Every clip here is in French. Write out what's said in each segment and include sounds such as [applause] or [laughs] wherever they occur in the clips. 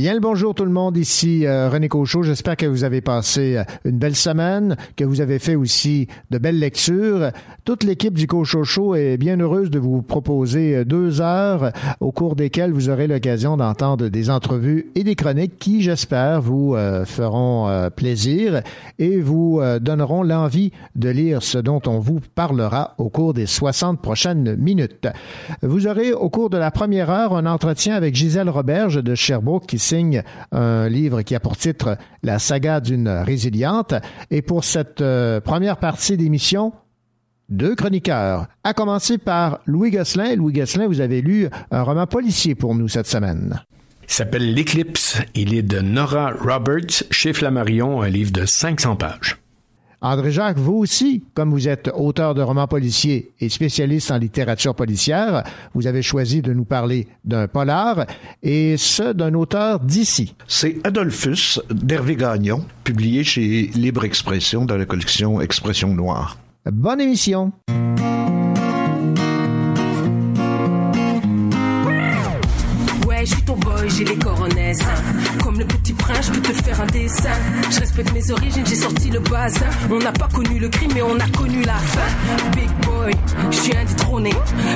Bien le bonjour tout le monde, ici euh, René Cochot. J'espère que vous avez passé euh, une belle semaine, que vous avez fait aussi de belles lectures. Toute l'équipe du Cochot Show est bien heureuse de vous proposer euh, deux heures au cours desquelles vous aurez l'occasion d'entendre des entrevues et des chroniques qui, j'espère, vous feront plaisir et vous donneront l'envie de lire ce dont on vous parlera au cours des 60 prochaines minutes. Vous aurez au cours de la première heure un entretien avec Gisèle Roberge de Sherbrooke qui un livre qui a pour titre La saga d'une résiliente. Et pour cette euh, première partie d'émission, deux chroniqueurs, à commencer par Louis Gosselin. Louis Gosselin, vous avez lu un roman policier pour nous cette semaine. Il s'appelle L'Éclipse. Il est de Nora Roberts chez Flammarion, un livre de 500 pages. André Jacques, vous aussi, comme vous êtes auteur de romans policiers et spécialiste en littérature policière, vous avez choisi de nous parler d'un polar et ce d'un auteur d'ici. C'est Adolphus d'Hervé Gagnon, publié chez Libre Expression dans la collection Expression Noire. Bonne émission. J'ai les coronesses. Comme le petit prince, je peux te faire un dessin. Je respecte mes origines, j'ai sorti le bazin. On n'a pas connu le crime, mais on a connu la fin. Big boy, je suis indétrôné.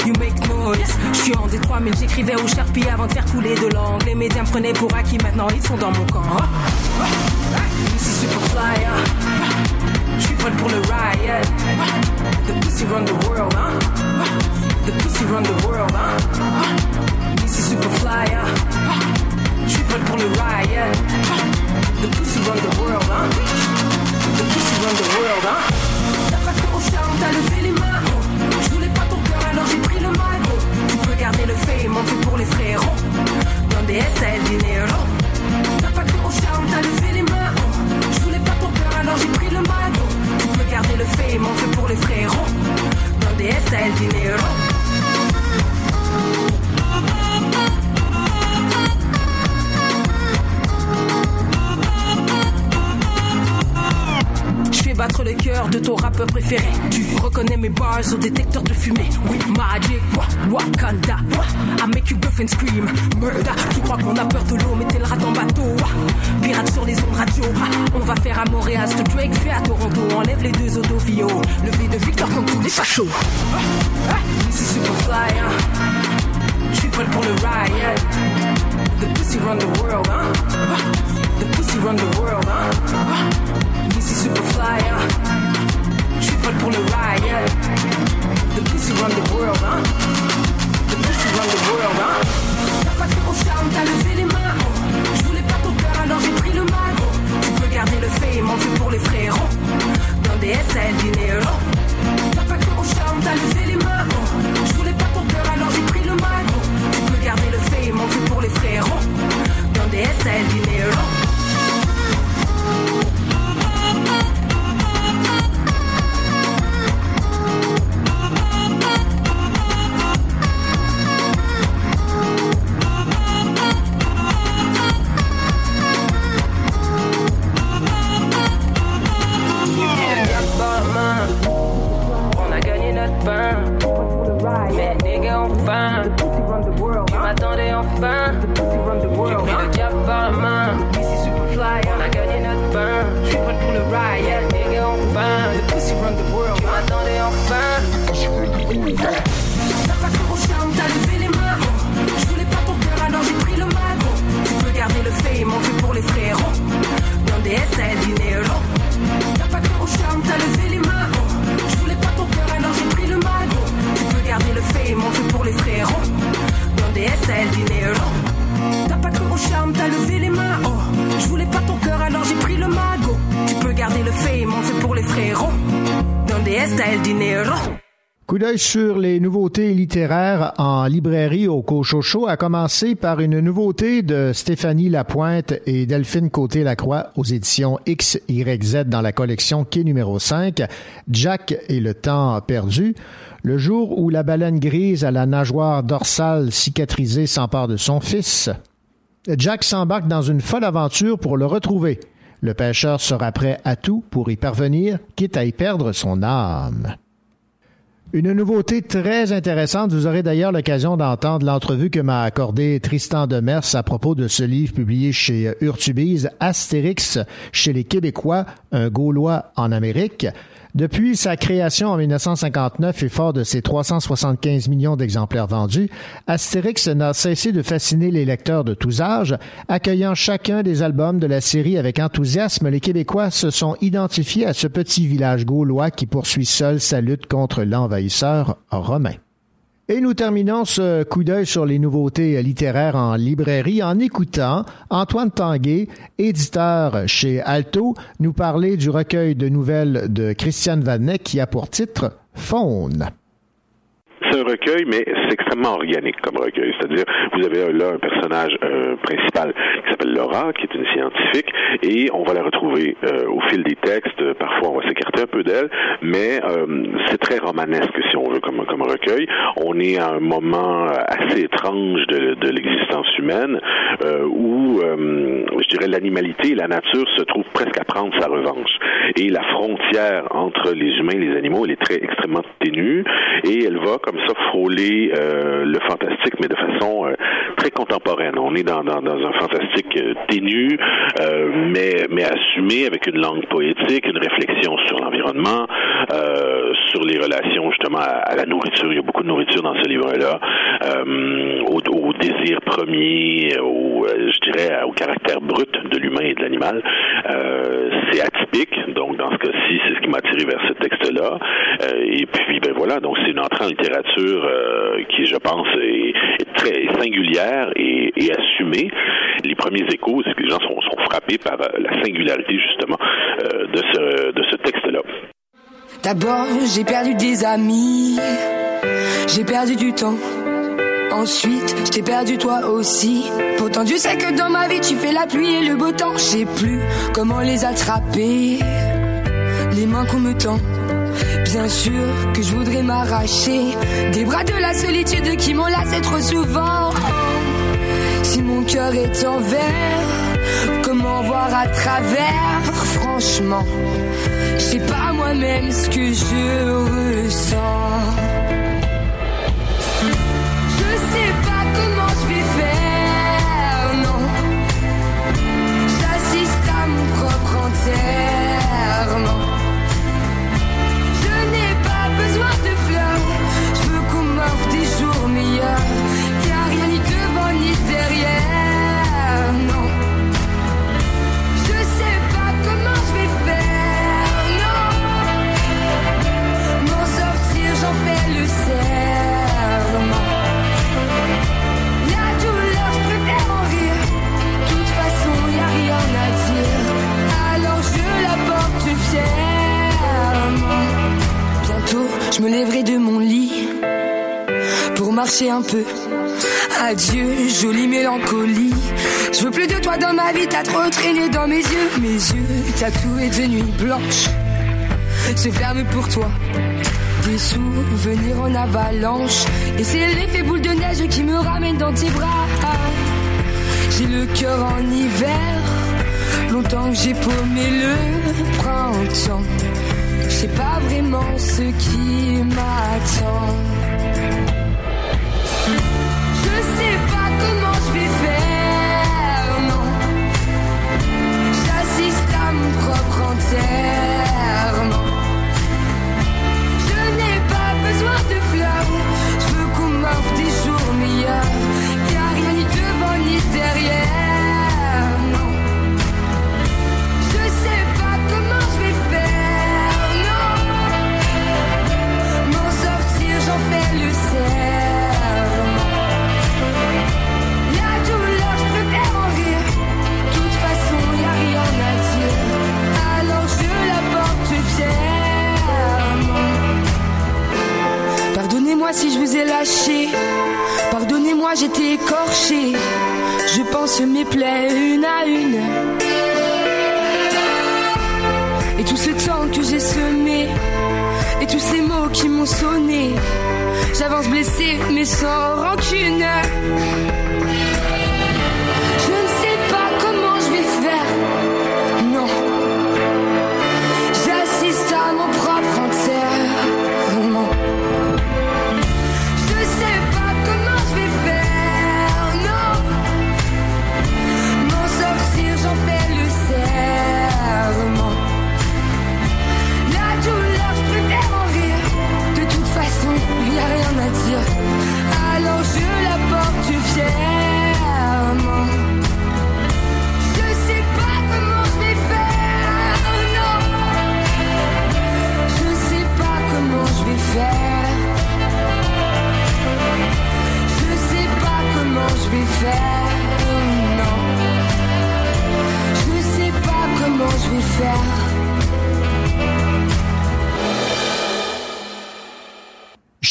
You make noise. Je suis en détroit, mais j'écrivais au Sharpie avant de faire couler de l'angle. Les médias me prenaient pour acquis, maintenant ils sont dans mon camp. Ici super flyer. Je suis prêt pour le riot. The pussy run the world, hein. The pussy run the world, hein. Ici super flyer. Je suis pour le riot. The pussy run the world, hein. The pussy run the world, hein. T'as pas fait au charme, t'as levé les mains? Je voulais pas ton cœur, alors j'ai pris le mal. Tu peux garder le fame, on fait pour les frérots. S, t'as el dinero. T'as pas fait au charme, t'as levé les mains? Je voulais pas ton cœur, alors j'ai pris le mal. Tu peux garder le fame, on fait pour les frérots. S, t'as el dinero. Le cœur de ton rappeur préféré. Tu reconnais mes bars au détecteur de fumée. Oui, Magic, wa- Wakanda. I make you buff and scream. Murder. Tu crois qu'on a peur de l'eau, mais t'es le rat en bateau. Pirate sur les ondes radio. On va faire à Montréal ce que Drake? Fait à Toronto. Enlève les deux autovio. Levé de Victor comme tous les fachos. Ici super fly, hein. Je suis prêt pour le riot. The pussy run the world, hein. The pussy run the world, hein. Ici super fly, hein. Je suis pour le riot. The pussy run the world, hein. The pussy run the world, sur les nouveautés littéraires en librairie au Cochocho, a commencé par une nouveauté de Stéphanie Lapointe et Delphine Côté-Lacroix aux éditions XYZ dans la collection Quai numéro 5, Jack et le temps perdu. Le jour où la baleine grise à la nageoire dorsale cicatrisée s'empare de son fils, Jack s'embarque dans une folle aventure pour le retrouver. Le pêcheur sera prêt à tout pour y parvenir, quitte à y perdre son âme. Une nouveauté très intéressante. Vous aurez d'ailleurs l'occasion d'entendre l'entrevue que m'a accordé Tristan Demers à propos de ce livre publié chez Urtubise, Astérix chez les Québécois, un Gaulois en Amérique. Depuis sa création en 1959 et fort de ses 375 millions d'exemplaires vendus, Astérix n'a cessé de fasciner les lecteurs de tous âges. Accueillant chacun des albums de la série avec enthousiasme, les Québécois se sont identifiés à ce petit village gaulois qui poursuit seul sa lutte contre l'envahisseur romain. Et nous terminons ce coup d'œil sur les nouveautés littéraires en librairie en écoutant Antoine Tanguay, éditeur chez Alto, nous parler du recueil de nouvelles de Christiane Vanet qui a pour titre Faune c'est un recueil, mais c'est extrêmement organique comme recueil. C'est-à-dire, vous avez là un personnage euh, principal qui s'appelle Laura, qui est une scientifique, et on va la retrouver euh, au fil des textes. Parfois, on va s'écarter un peu d'elle, mais euh, c'est très romanesque, si on veut, comme, comme recueil. On est à un moment assez étrange de, de l'existence humaine où, je dirais, l'animalité la nature se trouvent presque à prendre sa revanche. Et la frontière entre les humains et les animaux, elle est très extrêmement ténue, et elle va comme ça frôler euh, le fantastique, mais de façon euh, très contemporaine. On est dans, dans, dans un fantastique euh, ténu, mais, mais assumé avec une langue poétique, une réflexion sur l'environnement, sur les relations justement à, la nourriture. Il y a beaucoup de nourriture dans ce livre-là, au, au, désir premier, au, je dirais, au caractère brut de l'humain et de l'animal. c'est donc dans ce cas-ci, c'est ce qui m'a attiré vers ce texte-là. et puis, ben voilà, donc c'est une entrée en littérature euh, qui, je pense, est, très singulière et, assumée. Les premiers échos, c'est que les gens sont, frappés par euh, la singularité, justement, euh, de ce, de ce texte-là. D'abord, j'ai perdu des amis, j'ai perdu du temps. Ensuite, je t'ai perdu toi aussi. Pourtant, tu sais que dans ma vie, tu fais la pluie et le beau temps. Je sais plus comment les attraper, les mains qu'on me tend. Bien sûr que je voudrais m'arracher des bras de la solitude qui lassé trop souvent. Si mon cœur est en verre, comment voir à travers? Franchement, je sais pas moi-même ce que je ressens. Me lèverai de mon lit pour marcher un peu. Adieu, jolie mélancolie. Je veux plus de toi dans ma vie, t'as trop traîné dans mes yeux. Mes yeux tatoués de nuit blanche se ferment pour toi. Des souvenirs en avalanche. Et c'est l'effet boule de neige qui me ramène dans tes bras. J'ai le cœur en hiver. Longtemps que j'ai paumé le printemps sais pas vraiment ce qui m'attend. Je sais pas comment je vais faire, non. J'assiste à mon propre enterrement. Moi si je vous ai lâché. Pardonnez-moi, j'étais écorché. Je pense mes plaies une à une. Et tout ce temps que j'ai semé. Et tous ces mots qui m'ont sonné. J'avance blessé, mais sans rancune.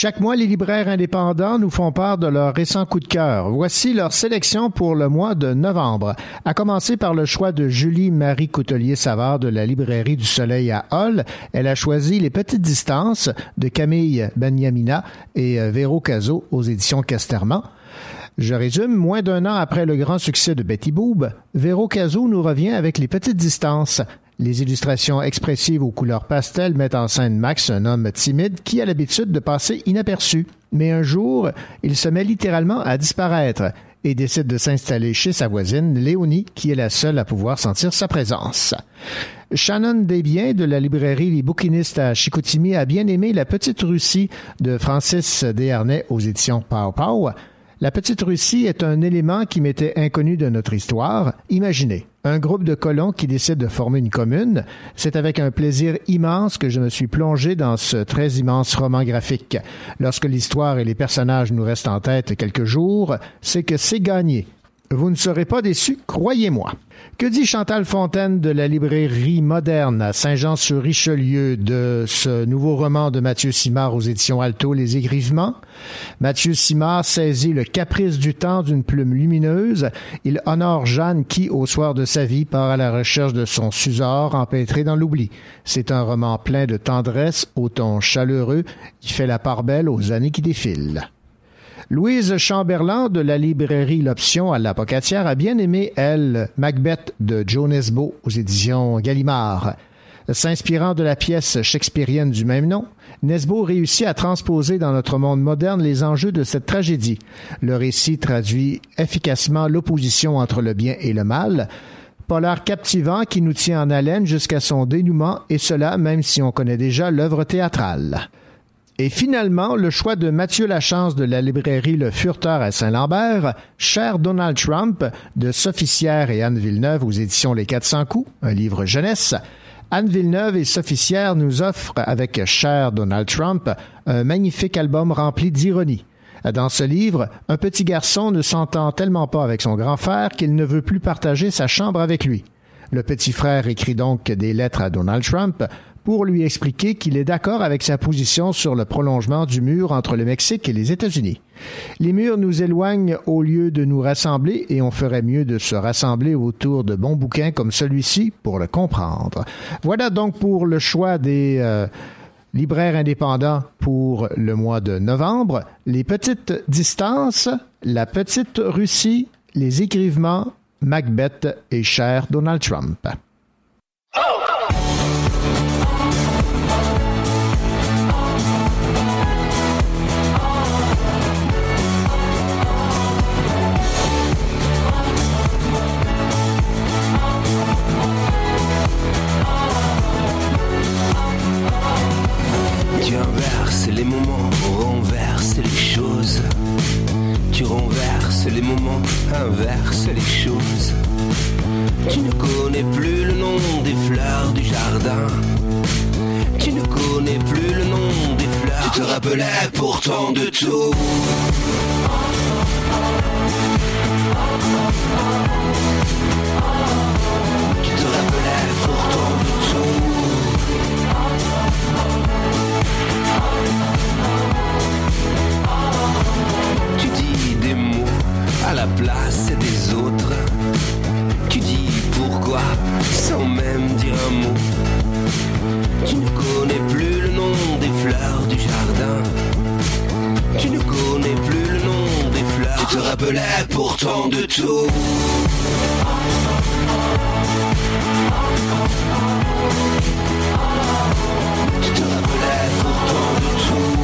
Chaque mois, les libraires indépendants nous font part de leur récent coup de cœur. Voici leur sélection pour le mois de novembre. À commencer par le choix de Julie-Marie Coutelier-Savard de la librairie du Soleil à Hall. Elle a choisi Les Petites Distances de Camille Benyamina et euh, Véro Cazot aux éditions Casterman. Je résume, moins d'un an après le grand succès de Betty Boob, Véro Cazot nous revient avec Les Petites Distances. Les illustrations expressives aux couleurs pastel mettent en scène Max, un homme timide qui a l'habitude de passer inaperçu. Mais un jour, il se met littéralement à disparaître et décide de s'installer chez sa voisine, Léonie, qui est la seule à pouvoir sentir sa présence. Shannon Desbiens de la librairie Les Bouquinistes à Chicoutimi a bien aimé La Petite Russie de Francis Desharnais aux éditions Pau Pau. La Petite Russie est un élément qui m'était inconnu de notre histoire. Imaginez, un groupe de colons qui décide de former une commune. C'est avec un plaisir immense que je me suis plongé dans ce très immense roman graphique. Lorsque l'histoire et les personnages nous restent en tête quelques jours, c'est que c'est gagné. Vous ne serez pas déçus, croyez-moi. Que dit Chantal Fontaine de la librairie moderne à Saint-Jean-sur-Richelieu de ce nouveau roman de Mathieu Simard aux éditions Alto, Les Égrivements? Mathieu Simard saisit le caprice du temps d'une plume lumineuse. Il honore Jeanne qui, au soir de sa vie, part à la recherche de son susor empêtré dans l'oubli. C'est un roman plein de tendresse, au ton chaleureux, qui fait la part belle aux années qui défilent. Louise Chamberlain de la librairie L'Option à l'Apocatière a bien aimé, elle, Macbeth de Joe Nesbo aux éditions Gallimard. S'inspirant de la pièce shakespearienne du même nom, Nesbo réussit à transposer dans notre monde moderne les enjeux de cette tragédie. Le récit traduit efficacement l'opposition entre le bien et le mal, polar captivant qui nous tient en haleine jusqu'à son dénouement, et cela même si on connaît déjà l'œuvre théâtrale. Et finalement, le choix de Mathieu Lachance de la librairie Le Furteur à Saint-Lambert, Cher Donald Trump de Sophie Sierre et Anne Villeneuve aux éditions Les 400 coups, un livre jeunesse. Anne Villeneuve et Sophie Sierre nous offrent avec Cher Donald Trump un magnifique album rempli d'ironie. Dans ce livre, un petit garçon ne s'entend tellement pas avec son grand frère qu'il ne veut plus partager sa chambre avec lui. Le petit frère écrit donc des lettres à Donald Trump pour lui expliquer qu'il est d'accord avec sa position sur le prolongement du mur entre le Mexique et les États-Unis. Les murs nous éloignent au lieu de nous rassembler et on ferait mieux de se rassembler autour de bons bouquins comme celui-ci pour le comprendre. Voilà donc pour le choix des euh, libraires indépendants pour le mois de novembre. Les petites distances, la petite Russie, les écrivements, Macbeth et cher Donald Trump. Les moments, renverses les choses. Tu renverses les moments, inverses les choses. Tu ne connais plus le nom des fleurs du jardin. Tu ne connais plus le nom des fleurs. Tu te rappelais pourtant de tout. La place des autres. Tu dis pourquoi sans même dire un mot. Tu ne connais plus le nom des fleurs du jardin. Tu ne connais plus le nom des fleurs. Tu te rappelais pourtant de tout. Tu te rappelais pourtant de tout.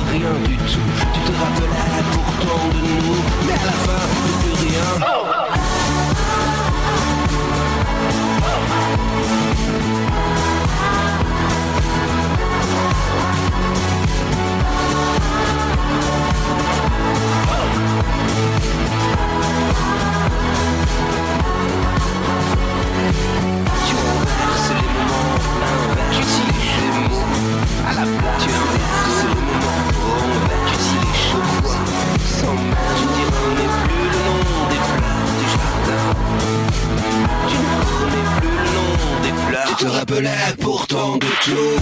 rien du tout. Tu te rappelais pourtant de nous, mais à la fin plus rien. Tu renverses les moments, l'inverse, tu chemises. À la place, Tu ne connais plus le nom des fleurs. Tu te rappelais pourtant de tout.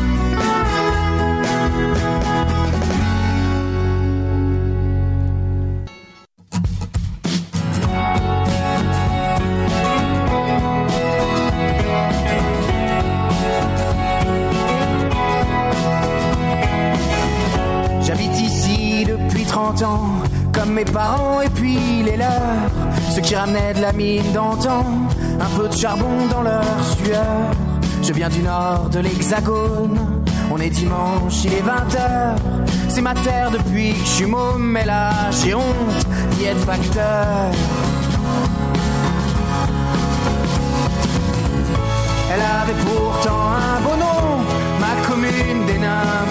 Ceux qui ramenaient de la mine d'antan, un peu de charbon dans leur sueur. Je viens du nord de l'hexagone, on est dimanche, il est 20h. C'est ma terre depuis que je suis môme, mais là j'ai honte d'y être facteur. Elle avait pourtant un beau nom, ma commune des nains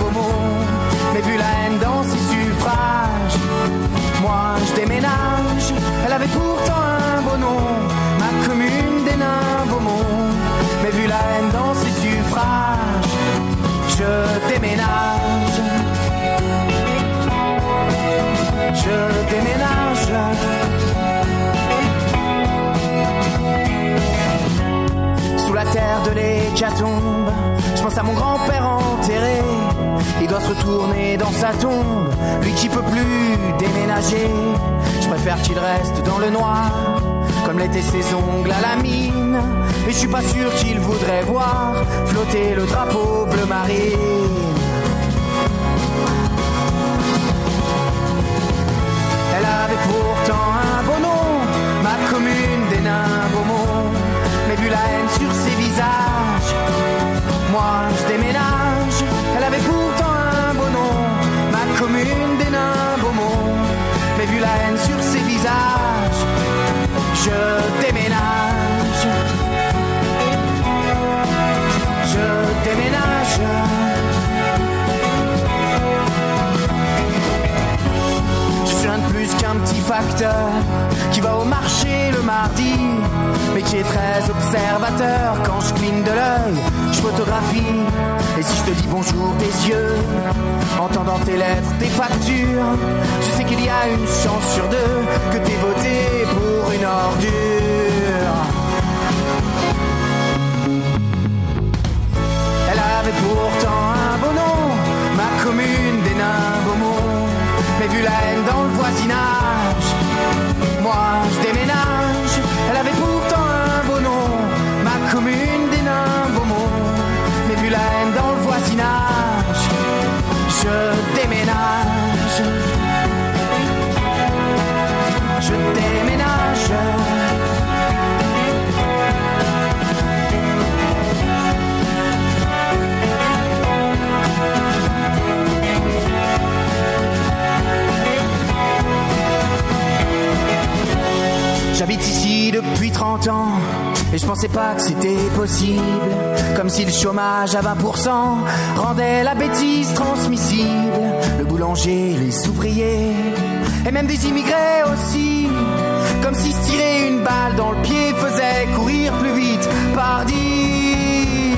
moi je déménage. Elle avait pourtant un beau nom, ma commune des nains Beaumont. Mais vu la haine dans ses suffrages, je déménage. Je déménage. sous la terre de l'hécatombe. Je pense à mon grand-père enterré. Il doit se retourner dans sa tombe, lui qui peut plus déménager. Je préfère qu'il reste dans le noir, comme l'étaient ses ongles à la mine. Et je suis pas sûr qu'il voudrait voir flotter le drapeau bleu marine. Elle avait pourtant un beau nom, ma commune des nains. Mais vu la haine sur ses visages, moi je déménage. Je déménage. Je déménage. Je suis rien de plus qu'un petit facteur qui va au marché le mardi, est très observateur. Quand je cligne de l'œil, je photographie. Et si je te dis bonjour tes yeux, entendant tes lettres, tes factures, je sais qu'il y a une chance sur deux que t'aies voté pour une ordure. Elle avait pourtant un beau nom, ma commune des nains Beaumont. Mais vu la haine dans le voisinage, moi je J'habite ici depuis 30 ans et je pensais pas que c'était possible. Comme si le chômage à 20% rendait la bêtise transmissible. Le boulanger, les ouvriers et même des immigrés aussi. Comme si se tirer une balle dans le pied faisait courir plus vite. Pardi.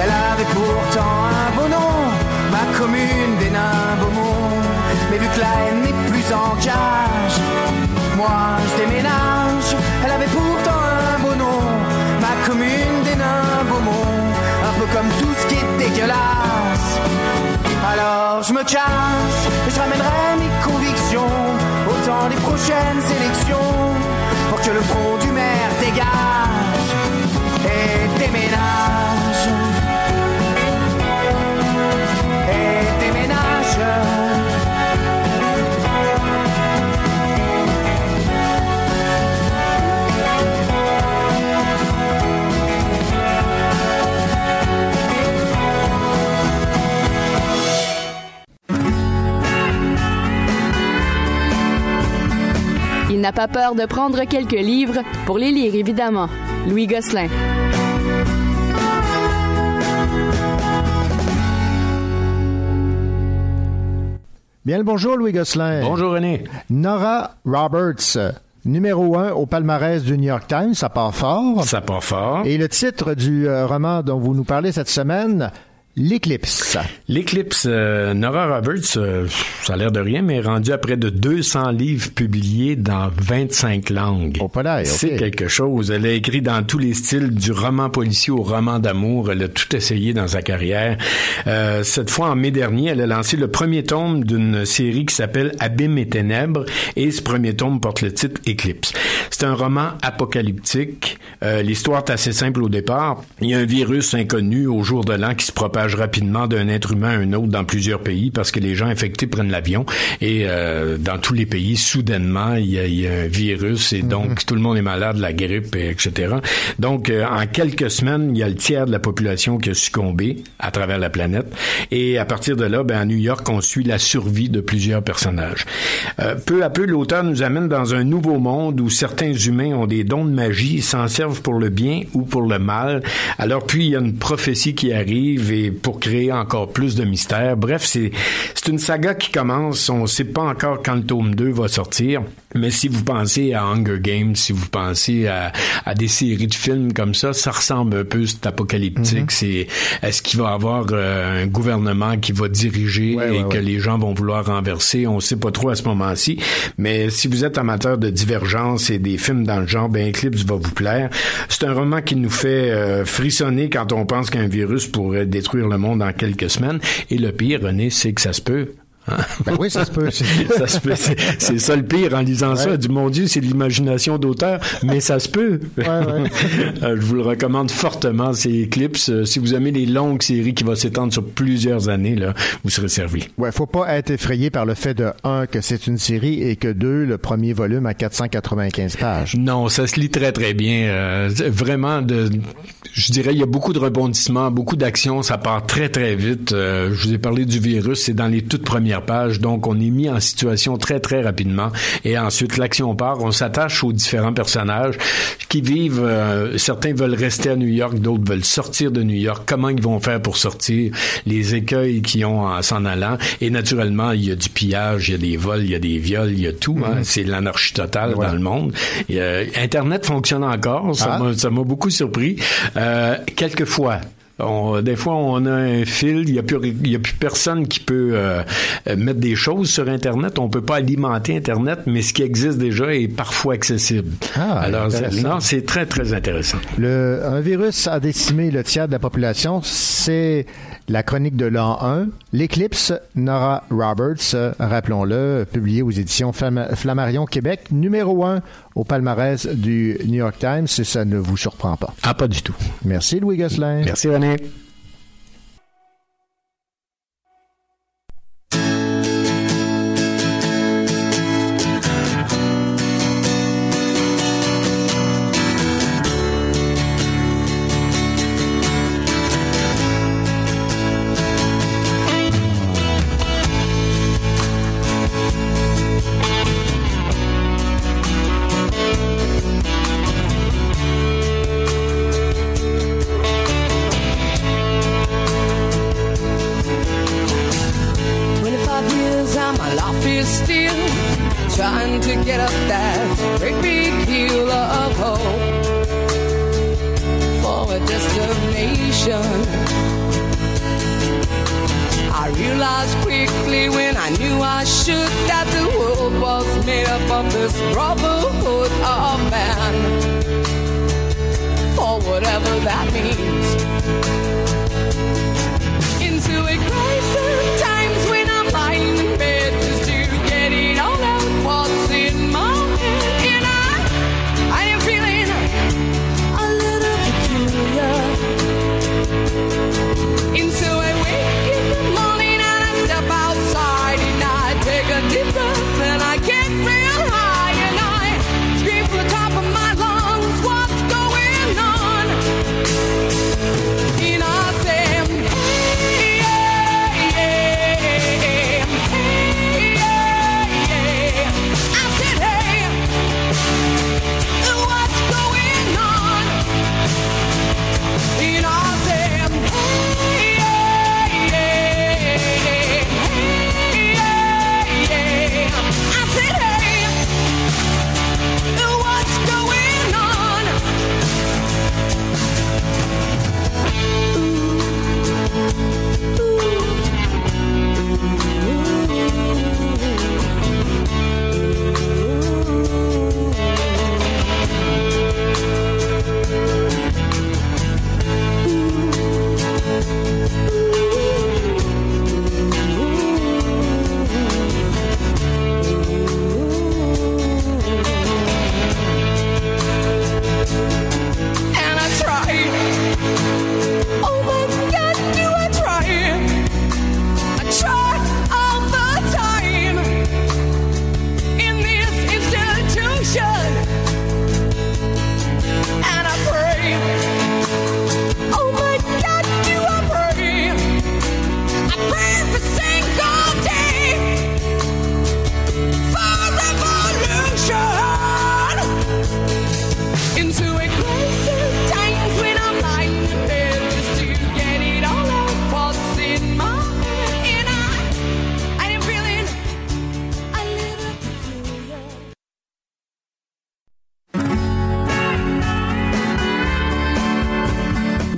Elle avait pourtant un beau nom, ma commune des nains. Mais vu que la haine n'est plus en cage, moi je déménage. Elle avait pourtant un beau nom, ma commune des nains Beaumont. Un peu comme tout ce qui est dégueulasse. Alors je me casse et je ramènerai mes convictions autant les prochaines élections pour que le front du maire dégage et déménage. N'a pas peur de prendre quelques livres pour les lire, évidemment. Louis Gosselin. Bien le bonjour, Louis Gosselin. Bonjour, René. Nora Roberts, numéro un au palmarès du New York Times, ça part fort. Ça part fort. Et le titre du euh, roman dont vous nous parlez cette semaine, L'éclipse. L'éclipse, euh, Nora Roberts, euh, ça a l'air de rien, mais est rendue à près de 200 livres publiés dans 25 langues. C'est quelque chose. Elle a écrit dans tous les styles, du roman policier au roman d'amour. Elle a tout essayé dans sa carrière. Euh, cette fois, en mai dernier, elle a lancé le premier tome d'une série qui s'appelle Abîme et ténèbres, et ce premier tome porte le titre Éclipse. C'est un roman apocalyptique. Euh, L'histoire est assez simple au départ. Il y a un virus inconnu au jour de l'an qui se propage rapidement d'un être humain à un autre dans plusieurs pays parce que les gens infectés prennent l'avion et euh, dans tous les pays, soudainement, il y a, il y a un virus et donc tout le monde est malade, la grippe, et etc. Donc, euh, en quelques semaines, il y a le tiers de la population qui a succombé à travers la planète et à partir de là, ben, à New York, on suit la survie de plusieurs personnages. Euh, peu à peu, l'auteur nous amène dans un nouveau monde où certains humains ont des dons de magie, s'en servent pour le bien ou pour le mal. Alors puis, il y a une prophétie qui arrive et pour créer encore plus de mystères. Bref, c'est c'est une saga qui commence. On ne sait pas encore quand le tome 2 va sortir. Mais si vous pensez à Hunger Games, si vous pensez à, à des séries de films comme ça, ça ressemble un peu, c'est apocalyptique. C'est est-ce qu'il va y avoir euh, un gouvernement qui va diriger Ouais, et ouais, que ouais. les gens vont vouloir renverser? On sait pas trop à ce moment-ci. Mais si vous êtes amateur de divergence et des films dans le genre, ben Eclipse va vous plaire. C'est un roman qui nous fait euh, frissonner quand on pense qu'un virus pourrait détruire le monde en quelques semaines. Et le pire, René, c'est que ça se peut. Ben oui, ça se peut. [laughs] ça se peut. C'est, ça le pire en lisant ça. Du mon Dieu, c'est de l'imagination d'auteur, mais ça se peut. [laughs] Euh, je vous le recommande fortement, c'est Eclipse. Euh, Si vous aimez les longues séries qui vont s'étendre sur plusieurs années, là, vous serez servi. Ouais, faut pas être effrayé par le fait de un que c'est une série et que deux le premier volume à 495 pages. Non, ça se lit très très bien. Euh, vraiment, de, je dirais, il y a beaucoup de rebondissements, beaucoup d'actions. Ça part très très vite. Euh, je vous ai parlé du virus, c'est dans les toutes premières pages, donc on est mis en situation très très rapidement. Et ensuite, l'action part. On s'attache aux différents personnages qui vivent. euh, certains veulent rester à New York, d'autres veulent sortir de New York. Comment ils vont faire pour sortir? Les écueils qu'ils ont en s'en allant. Et naturellement, il y a du pillage, il y a des vols, il y a des viols, il y a tout. hein. C'est l'anarchie totale dans le monde. Et, euh, Internet fonctionne encore. Ça Ah. m'a beaucoup surpris. Euh, quelquefois. On- des fois, on a un fil, il n'y a, plus- y a plus personne qui peut euh, euh, mettre des choses sur Internet. On peut pas alimenter Internet, mais ce qui existe déjà est parfois accessible. Ah, Alors, c'est très, très intéressant. Le, un virus a décimé le tiers de la population. C'est la chronique de l'an 1. L'éclipse, Nora Roberts, rappelons-le, publié aux éditions Flam- Flammarion Québec, numéro 1 au palmarès du New York Times, si ça ne vous surprend pas. Ah, pas du tout. Merci Louis Gosselin. Merci, René.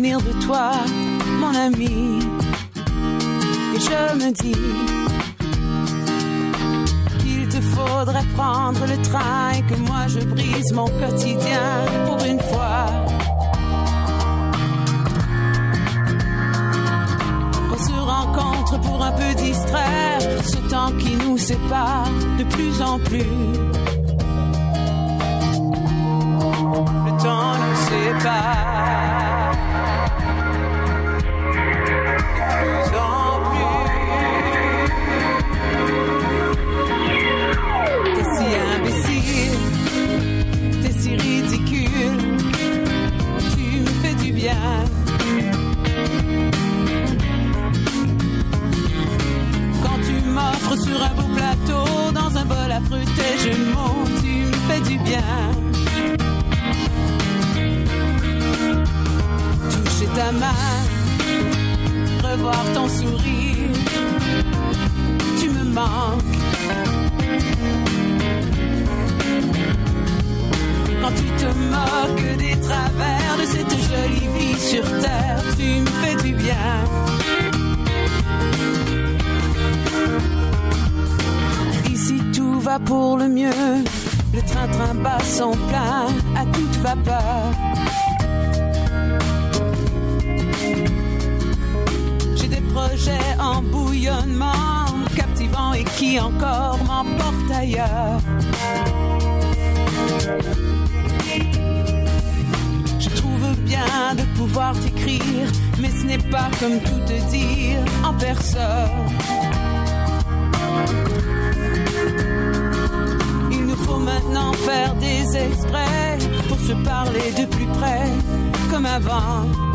de toi, mon ami. Et je me dis qu'il te faudrait prendre le train et que moi je brise mon quotidien pour une fois. On se rencontre pour un peu distraire ce temps qui nous sépare de plus en plus. Le temps nous sépare. toucher ta main, revoir ton sourire. Tu me manques. Quand tu te moques des travers de cette jolie vie sur terre, tu me fais du bien. Ici tout va pour le mieux, le train-train bat son plein à toute vapeur. Projet en bouillonnement, captivant et qui encore m'emporte ailleurs. Je trouve bien de pouvoir t'écrire, mais ce n'est pas comme tout te dire en personne. Il nous faut maintenant faire des extraits pour se parler de plus près, comme avant.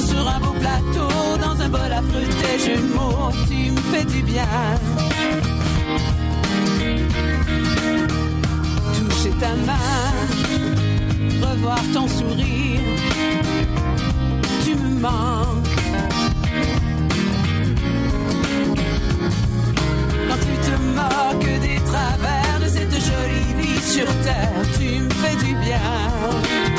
Sur un beau plateau, dans un bol affreux tes jeux de mots, tu me fais du bien. Toucher ta main, revoir ton sourire, tu me manques. Quand tu te moques des travers de cette jolie vie sur terre, tu me fais du bien.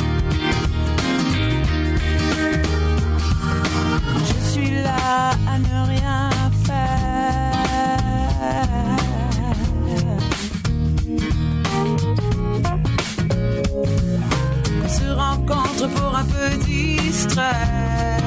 Pour un peu distraire.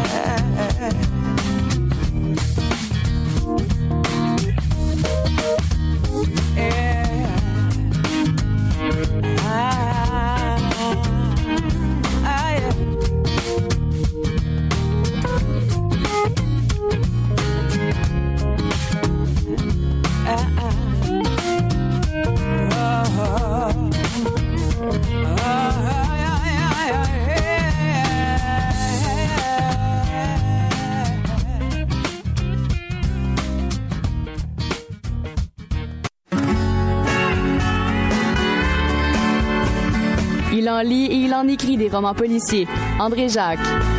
En lit et il en écrit des romans policiers. André Jacques.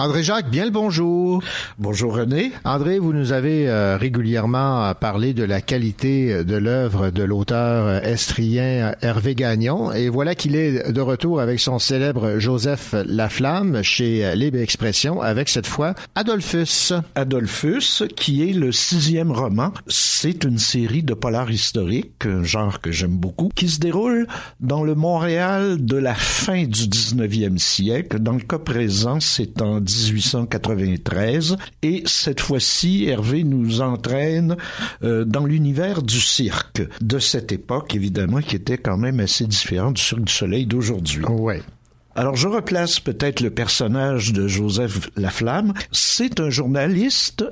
André Jacques, bien le bonjour. Bonjour René. André, vous nous avez euh, régulièrement euh, parlé de la qualité euh, de l'œuvre de l'auteur estrien Hervé Gagnon et voilà qu'il est de retour avec son célèbre Joseph Laflamme chez Libre Expression avec cette fois Adolphus. Adolphus, qui est le sixième roman. C'est une série de polars historiques, un genre que j'aime beaucoup, qui se déroule dans le Montréal de la fin du 19e siècle. Dans le cas présent, c'est en 1893 et cette fois-ci, Hervé nous entraîne euh, dans l'univers du cirque de cette époque, évidemment, qui était quand même assez différent du Cirque du Soleil d'aujourd'hui. Ouais. Alors, je replace peut-être le personnage de Joseph Laflamme. C'est un journaliste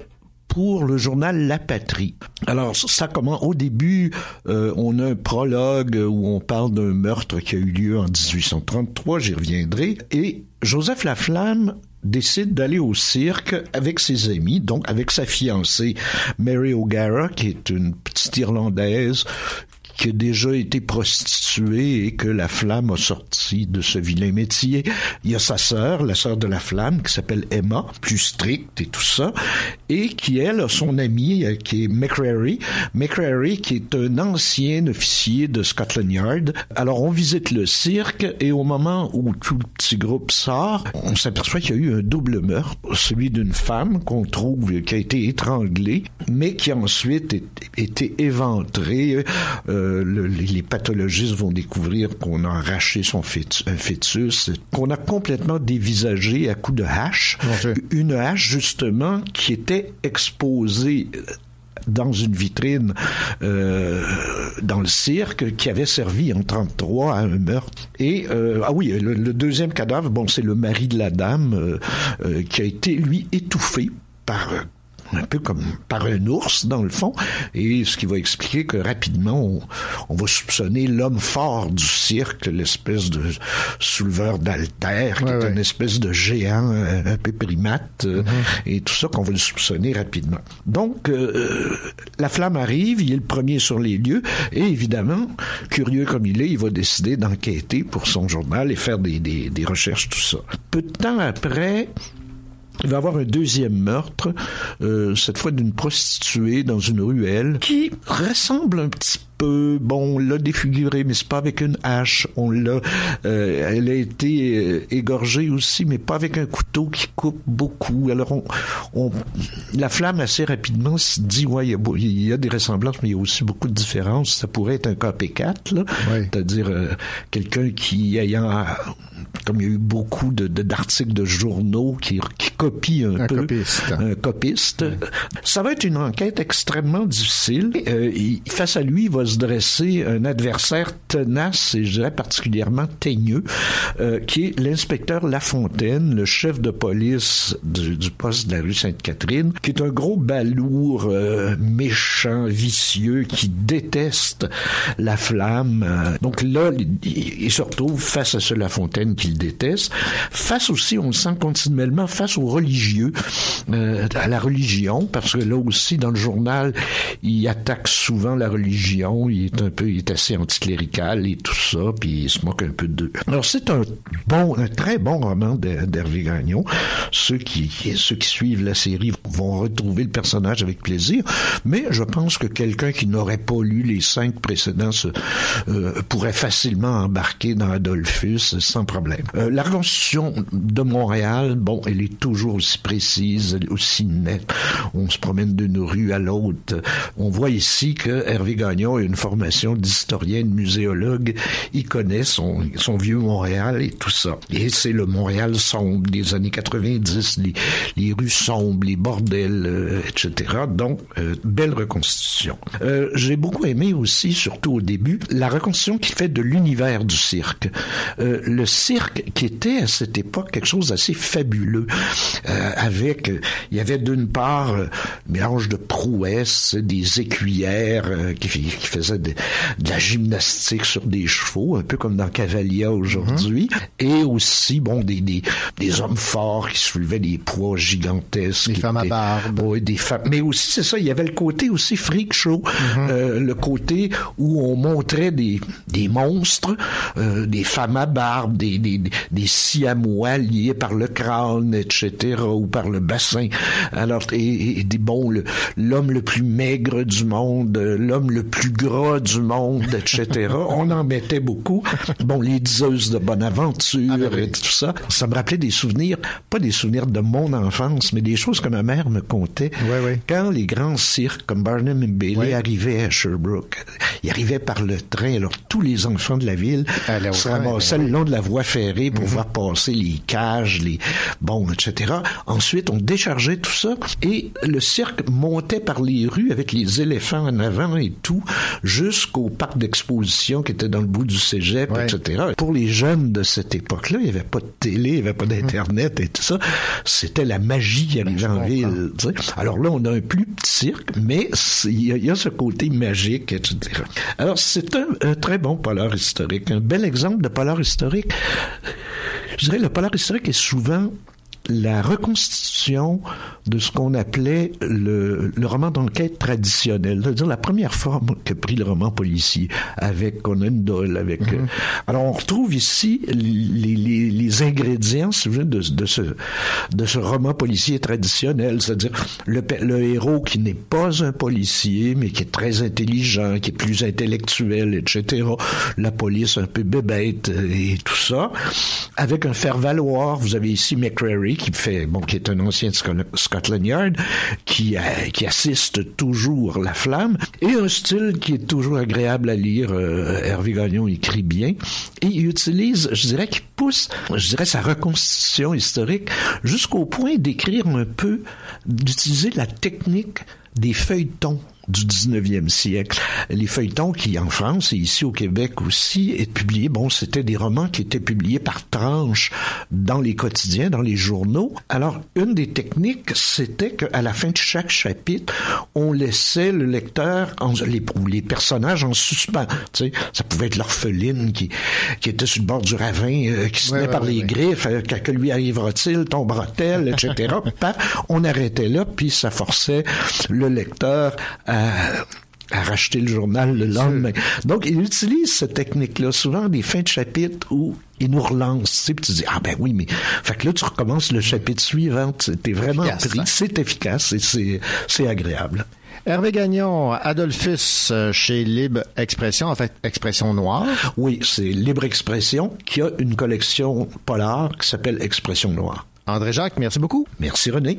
pour le journal La Patrie. Alors, ça comment Au début, euh, on a un prologue où on parle d'un meurtre qui a eu lieu en 1833, j'y reviendrai, et Joseph Laflamme décide d'aller au cirque avec ses amis, donc avec sa fiancée Mary O'Gara, qui est une petite Irlandaise qui a déjà été prostituée et que la flamme a sorti de ce vilain métier. Il y a sa sœur, la sœur de la flamme, qui s'appelle Emma, plus stricte et tout ça, et qui, elle, a son ami, euh, qui est McCrary. McCrary, qui est un ancien officier de Scotland Yard. Alors, on visite le cirque, et au moment où tout le petit groupe sort, on s'aperçoit qu'il y a eu un double meurtre, celui d'une femme qu'on trouve qui a été étranglée, mais qui a ensuite été éventrée. Euh, le- les, pathologistes vont découvrir qu'on a arraché son fœtus, qu'on a complètement dévisagé à coups de hache. Une hache, justement, qui était exposée euh, dans une vitrine euh, dans le cirque qui avait servi en 33 à un meurtre. Et euh, ah oui, le, le deuxième cadavre, bon, c'est le mari de la dame euh, qui a été lui étouffé par un peu comme par un ours dans le fond, et ce qui va expliquer que rapidement on, on va soupçonner l'homme fort du cirque, l'espèce de souleveur d'altère, qui Ouais, est ouais. une espèce de géant euh, un peu primate, euh, et tout ça qu'on va le soupçonner rapidement. Donc euh, la flamme arrive, il est le premier sur les lieux, et évidemment, curieux comme il est, il va décider d'enquêter pour son journal et faire des, des, des recherches, tout ça. Peu de temps après, il va y avoir un deuxième meurtre, euh, cette fois d'une prostituée dans une ruelle, qui ressemble un petit peu, bon, on l'a défigurée, mais c'est pas avec une hache, on l'a, euh, elle a été euh, égorgée aussi, mais pas avec un couteau qui coupe beaucoup. Alors, on, on- la flamme assez rapidement se dit, ouais, il y, a, il y a des ressemblances, mais il y a aussi beaucoup de différences. Ça pourrait être un copycat, là, c'est-à-dire euh, quelqu'un qui ayant, comme il y a eu beaucoup de d'articles de, journaux qui, qui copient un, Un peu, copiste. un copiste. Ça va être une enquête extrêmement difficile. Euh, il- face à lui va se dresser un adversaire tenace et je dirais particulièrement teigneux, euh, qui est l'inspecteur Lafontaine, le chef de police du, poste de la rue Sainte-Catherine, qui est un gros balourd euh, méchant, vicieux, qui déteste la flamme. Donc là, il, il se retrouve face à ce Lafontaine qu'il déteste, face aussi, on le sent continuellement, face aux religieux, euh, à la religion, parce que là aussi, dans le journal, il attaque souvent la religion, il est un peu, il est assez anticlérical et tout ça, puis il se moque un peu d'eux. Alors c'est un bon, un très bon roman d'Her- d'Hervé Gagnon. Ceux qui, ceux qui suivent la série vont retrouver le personnage avec plaisir, mais je pense que quelqu'un qui n'aurait pas lu les cinq précédents se, euh, pourrait facilement embarquer dans Adolphus sans problème. Euh, la reconstitution de Montréal, bon, elle est toujours aussi précise, aussi nette. On se promène d'une rue à l'autre. On voit ici que Hervé Gagnon une formation d'historien, de muséologue. Il connaît son, son vieux Montréal et tout ça. Et c'est le Montréal sombre des années 90, les, les rues sombres, les bordels, euh, etc. Donc, euh, belle reconstitution. Euh, J'ai beaucoup aimé aussi, surtout au début, la reconstitution qu'il fait de l'univers du cirque. Le cirque qui était à cette époque quelque chose d'assez fabuleux, avec, il y avait d'une part mélange de prouesses, des écuyères qui, qui faisaient de, de la gymnastique sur des chevaux, un peu comme dans Cavalia aujourd'hui, et aussi, bon, des, des, des hommes forts qui soulevaient des poids gigantesques. Des femmes à barbe. Oui, des femmes. Mais aussi, c'est ça, il y avait le côté aussi freak show, euh, le côté où on montrait des, des monstres, euh, des femmes à barbe, des, des, des, siamois liés par le crâne, etc., ou par le bassin. Alors, et, et des bon, le- l'homme le plus maigre du monde, euh, l'homme le plus du monde, etc. [laughs] on en mettait beaucoup. Bon, les diseuses de Bonaventure et tout ça. Ça me rappelait des souvenirs, pas des souvenirs de mon enfance, mais des choses que ma mère me contait. Quand les grands cirques comme Barnum et Bailey arrivaient à Sherbrooke, ils arrivaient par le train, alors tous les enfants de la ville se train, ramassaient le long de la voie ferrée pour voir passer les cages, les bon, etc. Ensuite, on déchargeait tout ça et le cirque montait par les rues avec les éléphants en avant et tout jusqu'au parc d'exposition qui était dans le bout du cégep, etc. Pour les jeunes de cette époque-là, il n'y avait pas de télé, il n'y avait pas d'internet et tout ça. C'était la magie qui arrivait en ville. Alors là, on a un plus petit cirque, mais il y, a- il y a ce côté magique, etc. Alors c'est un, un très bon polar historique, un bel exemple de polar historique. Je dirais le polar historique est souvent la reconstitution de ce qu'on appelait le, le roman d'enquête traditionnel, c'est-à-dire la première forme que prit le roman policier avec Conan Doyle. Avec, euh, alors on retrouve ici les, les, les ingrédients, si vous voulez, de, de ce de ce roman policier traditionnel, c'est-à-dire le, le héros qui n'est pas un policier, mais qui est très intelligent, qui est plus intellectuel, etc. La police un peu bébête euh, et tout ça, avec un faire-valoir. Vous avez ici McCrary qui fait, bon, qui est un ancien de Sco- Scotland Yard, qui, euh, qui assiste toujours la flamme, et un style qui est toujours agréable à lire. Euh, Hervé Gagnon écrit bien, et il utilise, je dirais, qu'il pousse, je dirais, sa reconstitution historique jusqu'au point d'écrire un peu, d'utiliser la technique des feuilletons du 19e siècle. Les feuilletons qui, en France et ici au Québec aussi, est publié, bon, c'était des romans qui étaient publiés par tranches dans les quotidiens, dans les journaux. Alors, une des techniques, c'était qu'à la fin de chaque chapitre, on laissait le lecteur, en, les, personnages en suspens. Tu sais, ça pouvait être l'orpheline qui, qui était sur le bord du ravin, euh, qui se tenait ouais, par ouais, les griffes, euh, que, que lui arrivera-t-il, tombera-t-elle, etc. [laughs] Paf, on arrêtait là, puis ça forçait le lecteur à à racheter le journal le lendemain. Donc, il utilise cette technique-là, souvent des fins de chapitre où il nous relance, tu sais, puis tu dis, ah ben oui, mais, fait que là, tu recommences le chapitre suivant, t'es vraiment Efficace, pris, hein? c'est efficace et c'est, agréable. Hervé Gagnon, Adolphus euh, chez Libre Expression, en fait, Expression Noire. Oui, c'est Libre Expression qui a une collection polar qui s'appelle Expression Noire. André Jacques, merci beaucoup. Merci René.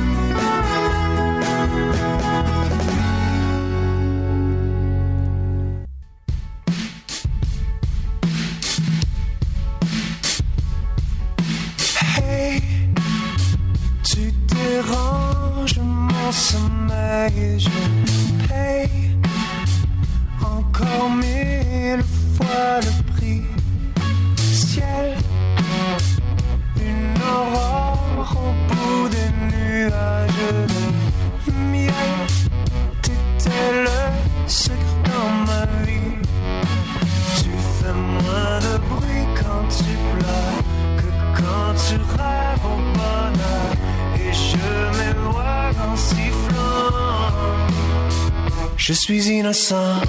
Je suis innocent.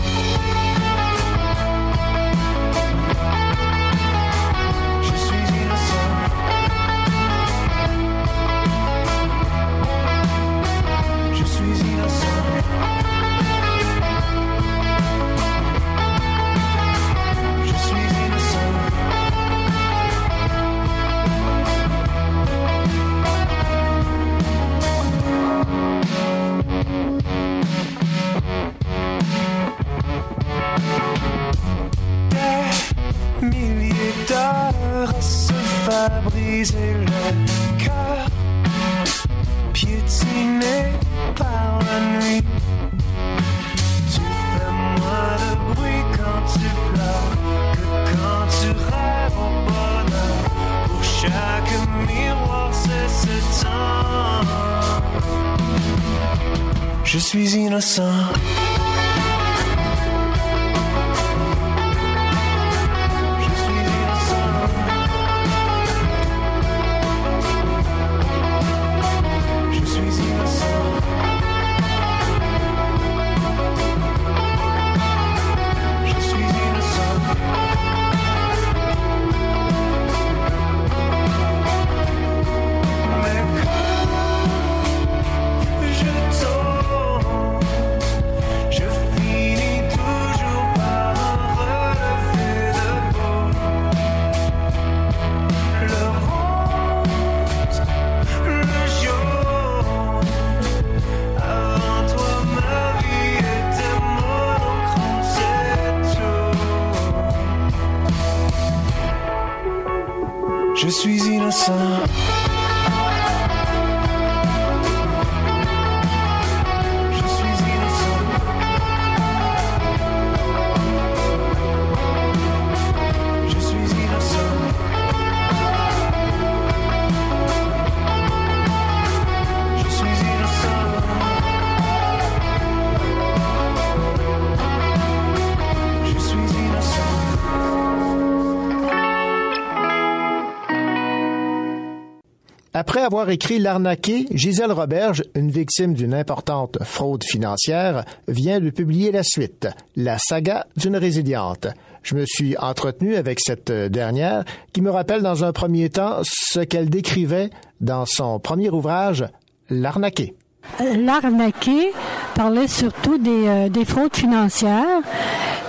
Après avoir écrit L'arnaqué, Gisèle Roberge, une victime d'une importante fraude financière, vient de publier la suite, La saga d'une résiliente. Je me suis entretenu avec cette dernière qui me rappelle dans un premier temps ce qu'elle décrivait dans son premier ouvrage, L'arnaqué. L'arnaqué parlait surtout des, euh, des fraudes financières.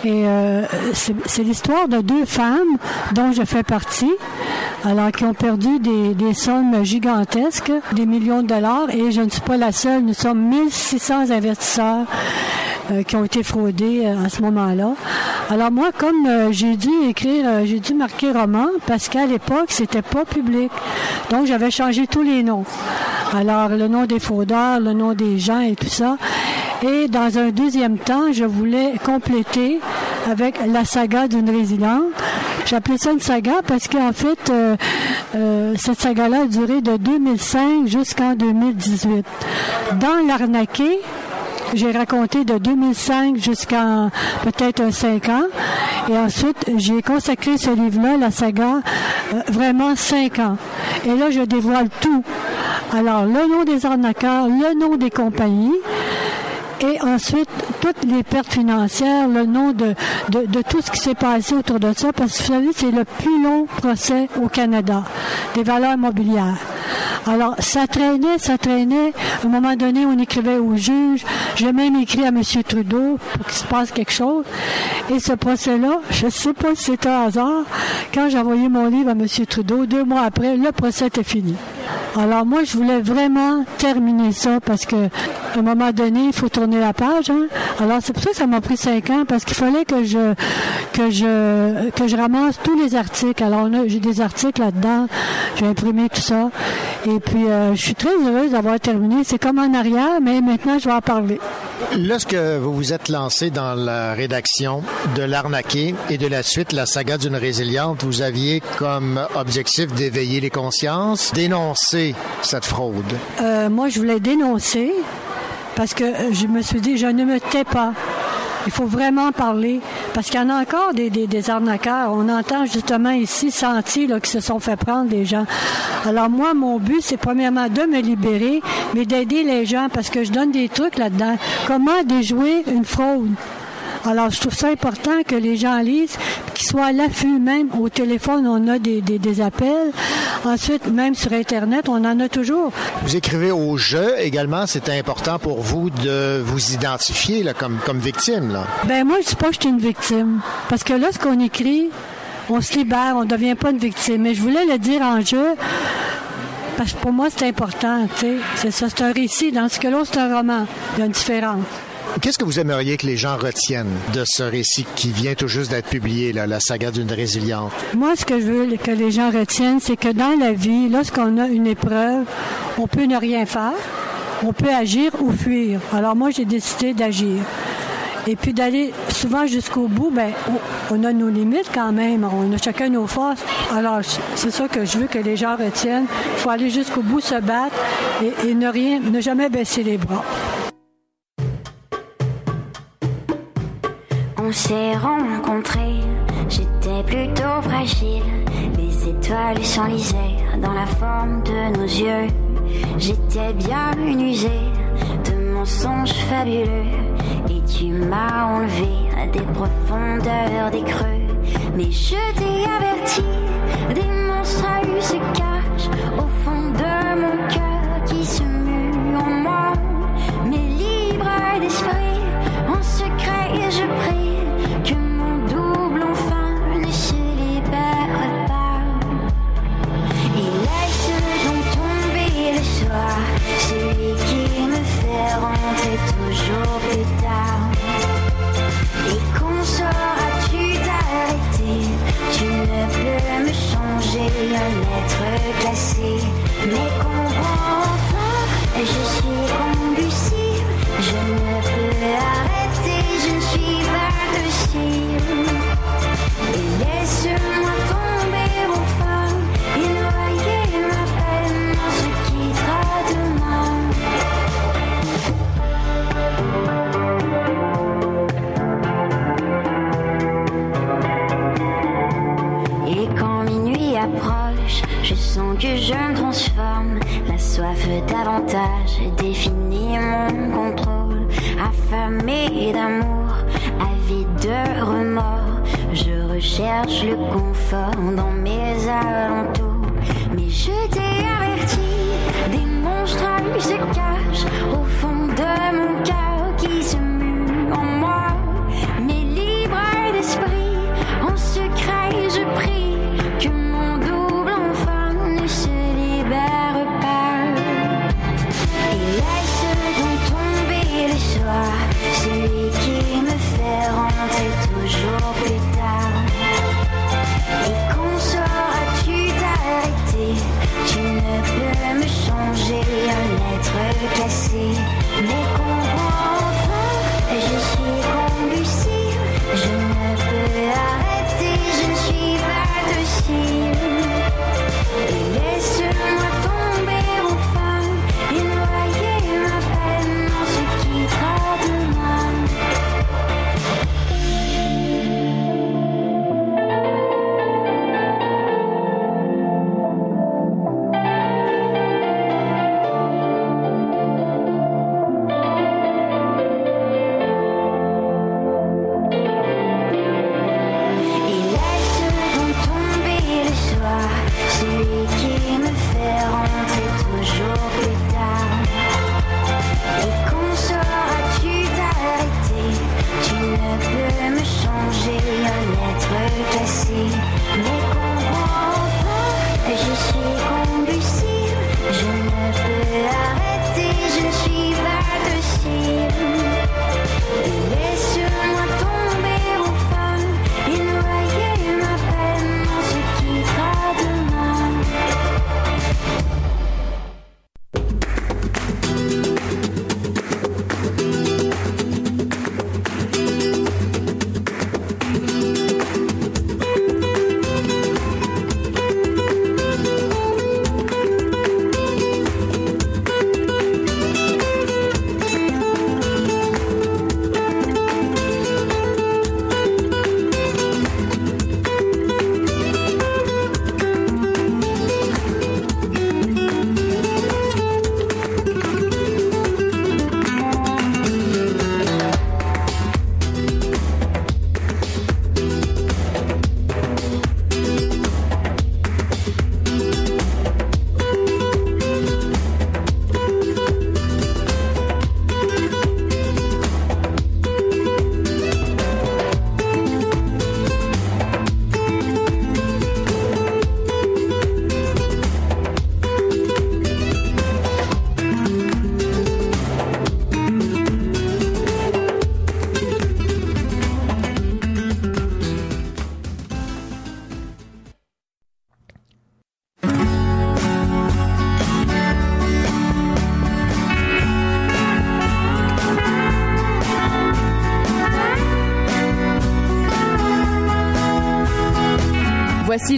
Et euh, c'est l'histoire de deux femmes dont je fais partie, alors qui ont perdu des, des sommes gigantesques, des millions de dollars. Et je ne suis pas la seule. Nous sommes 1600 investisseurs euh, qui ont été fraudés euh, à ce moment-là. Alors moi, comme euh, j'ai dû écrire, j'ai dû marquer roman parce qu'à l'époque, c'était pas public. Donc j'avais changé tous les noms. Alors le nom des fraudeurs, le nom des gens et tout ça. Et dans un deuxième temps, je voulais compléter avec la saga d'une résiliente. J'appelais ça une saga parce qu'en fait, euh, euh, cette saga-là a duré de 2005 jusqu'en 2018. Dans l'arnaqué, j'ai raconté de 2005 jusqu'à peut-être un 5 ans. Et ensuite, j'ai consacré ce livre-là, la saga, euh, vraiment 5 ans. Et là, je dévoile tout. Alors, le nom des arnaqueurs, le nom des compagnies, et ensuite toutes les pertes financières, le nom de, tout ce qui s'est passé autour de ça, parce que vous savez, c'est le plus long procès au Canada des valeurs mobilières. Alors, ça traînait, ça traînait. À un moment donné, on écrivait au juge. J'ai même écrit à M. Trudeau pour qu'il se passe quelque chose. Et ce procès-là, je ne sais pas si c'était un hasard. Quand j'ai envoyé mon livre à M. Trudeau, deux mois après, le procès était fini. Alors moi, je voulais vraiment terminer ça parce que à un moment donné, il faut tourner la page. Hein? Alors, c'est pour ça que ça m'a pris cinq ans, parce qu'il fallait que je que je que je ramasse tous les articles. Alors, j'ai des articles là-dedans. J'ai imprimé tout ça. Et puis, euh, je suis très heureuse d'avoir terminé. C'est comme en arrière, mais maintenant, je vais en parler. Lorsque vous vous êtes lancé dans la rédaction de l'arnaqué et de la suite la saga d'une résiliente, vous aviez comme objectif d'éveiller les consciences, dénoncer cette fraude? Euh, moi, je voulais dénoncer parce que euh, je me suis dit, je ne me tais pas. Il faut vraiment parler parce qu'il y en a encore des, des, des arnaqueurs. On entend justement ici sentir là, qui se sont fait prendre des gens. Alors moi, mon but, c'est premièrement de me libérer, mais d'aider les gens parce que je donne des trucs là-dedans. Comment déjouer une fraude? Alors, je trouve ça important que les gens lisent, qu'ils soient à l'affût même. Au téléphone, on a des, des, des appels. Ensuite, même sur Internet, on en a toujours. Vous écrivez au jeu également, c'est important pour vous de vous identifier là, comme, comme victime. Là. Ben moi, je dis pas que je suis une victime. Parce que lorsqu'on écrit, on se libère, on ne devient pas une victime. Mais je voulais le dire en jeu, parce que pour moi, c'est important. tu sais. C'est ça, c'est un récit. Dans ce que là, c'est un roman. Il y a une différence. Qu'est-ce que vous aimeriez que les gens retiennent de ce récit qui vient tout juste d'être publié, la saga d'une résiliente? Moi, ce que je veux que les gens retiennent, c'est que dans la vie, lorsqu'on a une épreuve, on peut ne rien faire, on peut agir ou fuir. Alors moi, j'ai décidé d'agir. Et puis d'aller souvent jusqu'au bout, ben, on, on a nos limites quand même, on a chacun nos forces. Alors, c'est ça que je veux que les gens retiennent. Il faut aller jusqu'au bout, se battre et, et ne rien, ne jamais baisser les bras. On s'est rencontrés, j'étais plutôt fragile. Les étoiles s'enlisaient dans la forme de nos yeux. J'étais bien usée de mensonges fabuleux. Et tu m'as enlevé des profondeurs des creux. Mais je t'ai averti, des monstres se cachent au fond de mon cœur qui se mue en moi. Mais libre d'esprit, en secret je prie Ну,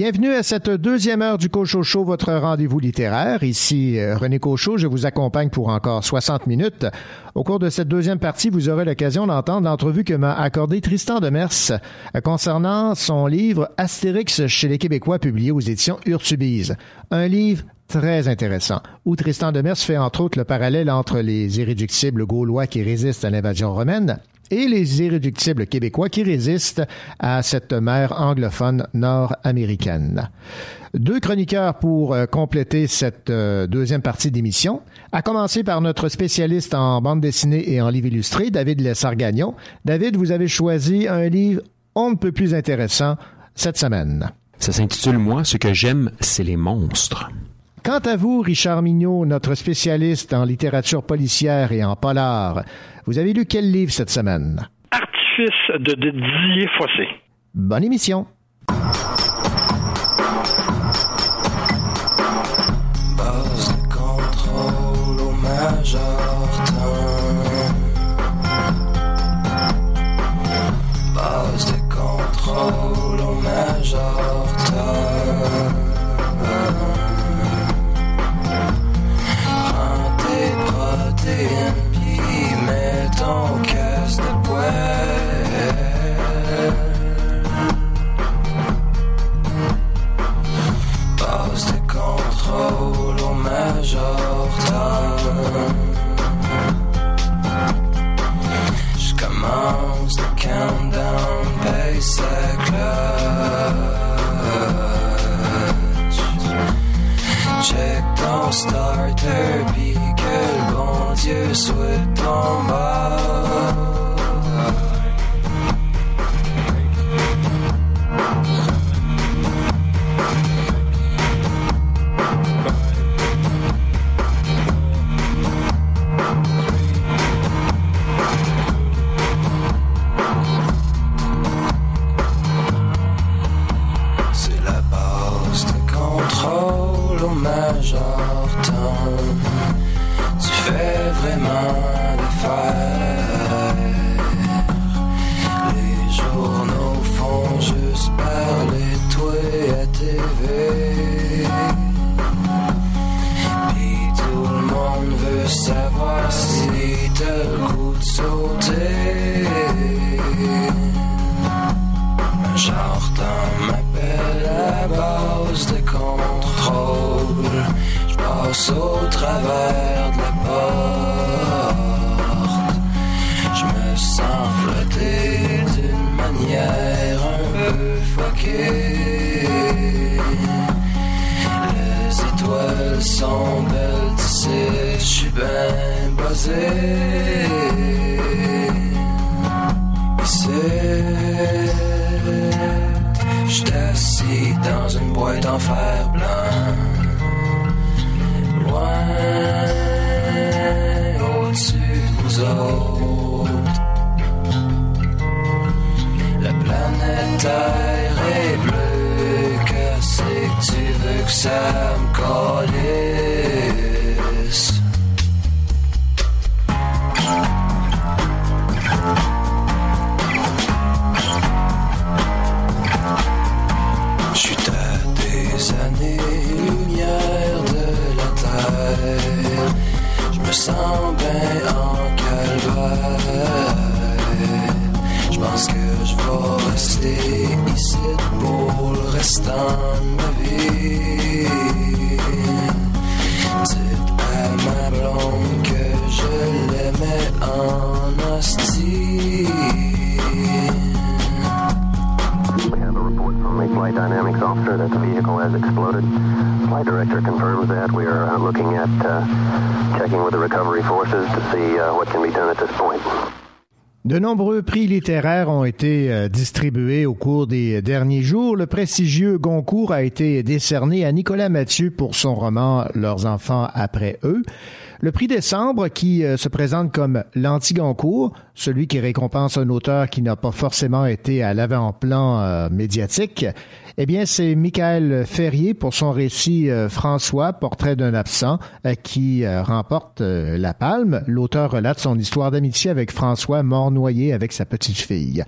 Bienvenue à cette deuxième heure du Cochocho, votre rendez-vous littéraire. Ici euh, René Cochot, je vous accompagne pour encore 60 minutes. Au cours de cette deuxième partie, vous aurez l'occasion d'entendre l'entrevue que m'a accordée Tristan Demers euh, concernant son livre Astérix chez les Québécois publié aux éditions Urtubise. Un livre très intéressant, où Tristan Demers fait entre autres le parallèle entre les irréductibles gaulois qui résistent à l'invasion romaine et les irréductibles québécois qui résistent à cette mer anglophone nord-américaine. Deux chroniqueurs pour euh, compléter cette euh, deuxième partie d'émission, à commencer par notre spécialiste en bande dessinée et en livre illustré, David Lessargagnon. David, vous avez choisi un livre on ne peut plus intéressant cette semaine. Ça s'intitule Moi, ce que j'aime, c'est les monstres. Quant à vous, Richard Mignot, notre spécialiste en littérature policière et en polar, vous avez lu quel livre cette semaine? Artifice de Didier Fossé. Bonne émission. De nombreux prix littéraires ont été euh, distribués au cours des derniers jours. Le prestigieux Goncourt a été décerné à Nicolas Mathieu pour son roman Leurs enfants après eux. Le prix décembre, qui euh, se présente comme l'anti-Goncourt, celui qui récompense un auteur qui n'a pas forcément été à l'avant-plan euh, médiatique, eh bien, c'est Michael Ferrier pour son récit euh, François, Portrait d'un absent, euh, qui euh, remporte la palme. L'auteur relate son histoire d'amitié avec François, mort noyé avec sa petite fille.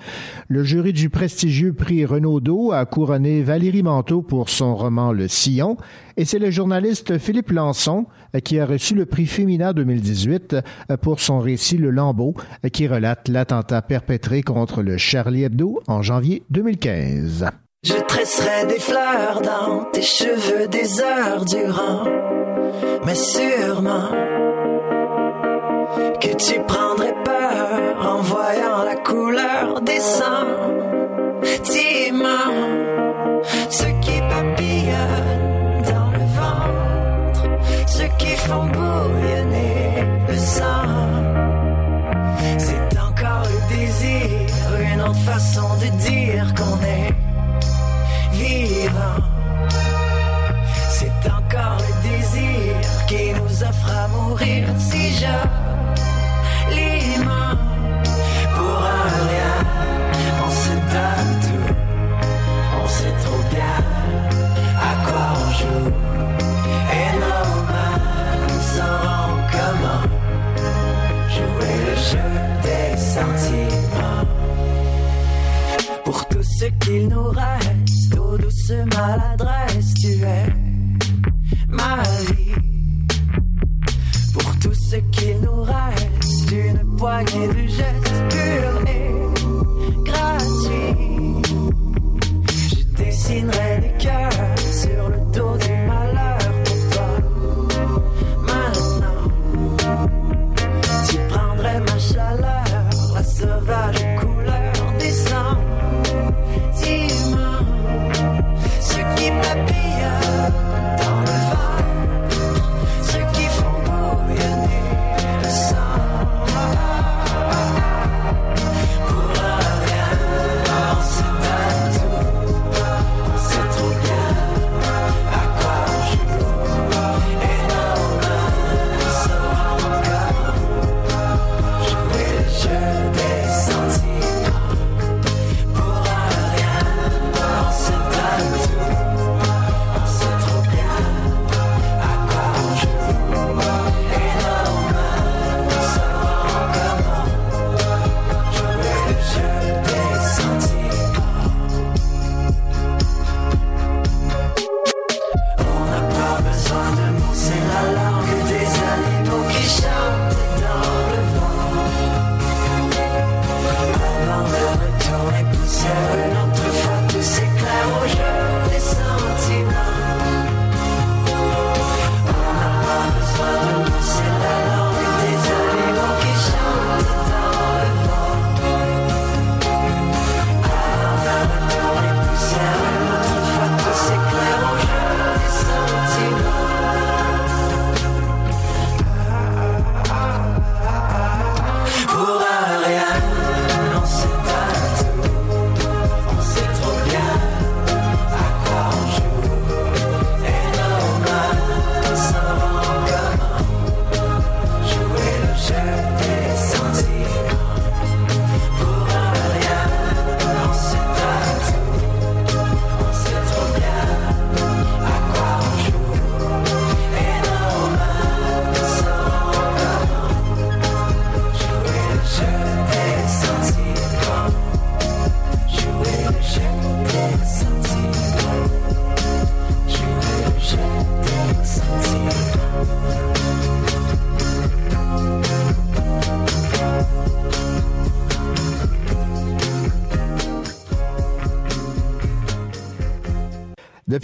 Le jury du prestigieux prix Renaudot a couronné Valérie Manteau pour son roman Le Sillon. Et c'est le journaliste Philippe Lançon qui a reçu le prix Féminin 2018 euh, pour son récit Le Lambeau, qui relate l'attentat perpétré contre le Charlie Hebdo en janvier 2015. Je tresserai des fleurs dans tes cheveux des heures durant, mais sûrement que tu prendrais peur en voyant la couleur des sentiments, ceux qui papillonnent dans le ventre, ceux qui font bouillonner le sang. C'est encore le désir, une autre façon de dire qu'on est si joliment. Pour un rien, on se donne tout. On sait trop bien à quoi on joue. Et nos mains sauront comment jouer le jeu des sentiments. Pour tout ce qu'il nous reste, aux douces maladresses, tu es ma vie. Ce qu'il nous reste, une poignée de gestes purs et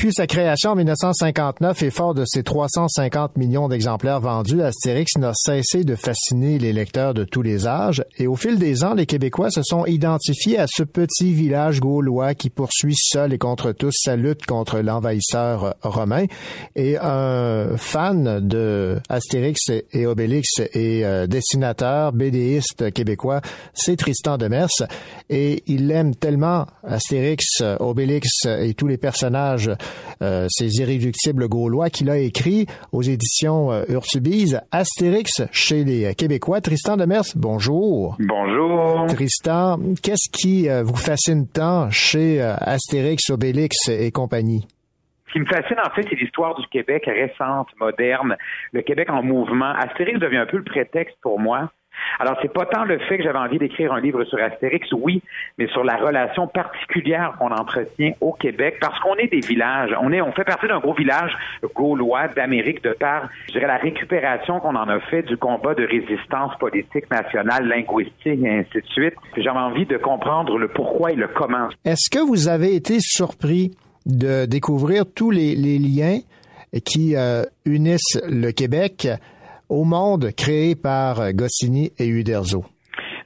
Depuis sa création en 1959 et fort de ses 350 millions d'exemplaires vendus, Astérix n'a cessé de fasciner les lecteurs de tous les âges et au fil des ans, les Québécois se sont identifiés à ce petit village gaulois qui poursuit seul et contre tous sa lutte contre l'envahisseur romain et un fan de Astérix et Obélix et euh, dessinateur, BDiste québécois, c'est Tristan Demers et il aime tellement Astérix, Obélix et tous les personnages euh, ces irréductibles gaulois, qu'il a écrit aux éditions euh, Urtubise, Astérix chez les Québécois. Tristan Demers, bonjour. Bonjour. Tristan, qu'est-ce qui euh, vous fascine tant chez euh, Astérix, Obélix et compagnie? Ce qui me fascine, en fait, c'est l'histoire du Québec récente, moderne, le Québec en mouvement. Astérix devient un peu le prétexte pour moi. Alors, c'est pas tant le fait que j'avais envie d'écrire un livre sur Astérix, oui, mais sur la relation particulière qu'on entretient au Québec, parce qu'on est des villages. On est, on fait partie d'un gros village gaulois d'Amérique de par, je dirais, la récupération qu'on en a fait du combat de résistance politique nationale, linguistique et ainsi de suite. J'avais envie de comprendre le pourquoi et le comment. Est-ce que vous avez été surpris de découvrir tous les, liens qui euh, unissent le Québec au monde créé par Goscinny et Uderzo?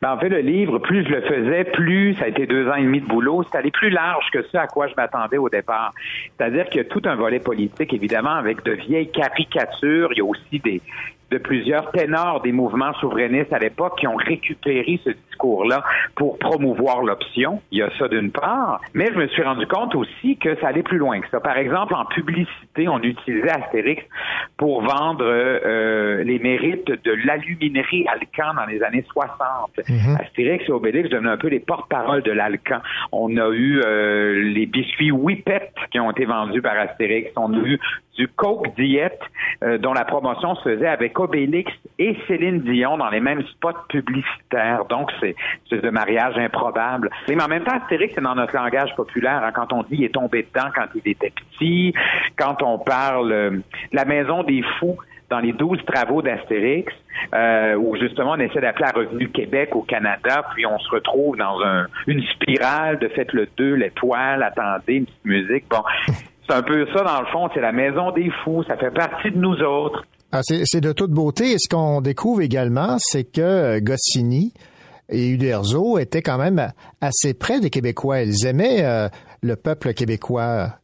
Ben, en fait, le livre, plus je le faisais, plus ça a été deux ans et demi de boulot. C'est allé plus large que ce à quoi je m'attendais au départ. C'est-à-dire qu'il y a tout un volet politique, évidemment, avec de vieilles caricatures. Il y a aussi des de plusieurs ténors des mouvements souverainistes à l'époque qui ont récupéré ce discours-là pour promouvoir l'option. Il y a ça d'une part. Mais je me suis rendu compte aussi que ça allait plus loin que ça. Par exemple, en publicité, on utilisait Astérix pour vendre euh, les mérites de l'aluminerie Alcan dans les années 60. Mhm. Astérix et Obélix devenaient un peu les porte-parole de l'Alcan. On a eu euh, les biscuits Whippet qui ont été vendus par Astérix. On a eu du Coke Diet euh, dont la promotion se faisait avec Obélix et Céline Dion dans les mêmes spots publicitaires. Donc, c'est de mariage improbable. Mais en même temps, Astérix, c'est dans notre langage populaire. hein, quand on dit il est tombé dedans quand il était petit, quand on parle euh, la maison des fous dans les douze travaux d'Astérix, euh, où justement on essaie d'appeler à Revenu Québec au Canada, puis on se retrouve dans un, une spirale de faites le 2, l'étoile, attendez, une petite musique. Bon, c'est un peu ça dans le fond, c'est la maison des fous, ça fait partie de nous autres. Ah, c'est c'est de toute beauté. Et ce qu'on découvre également, c'est que euh, Goscinny et Uderzo étaient quand même assez près des Québécois. Ils aimaient euh, le peuple québécois.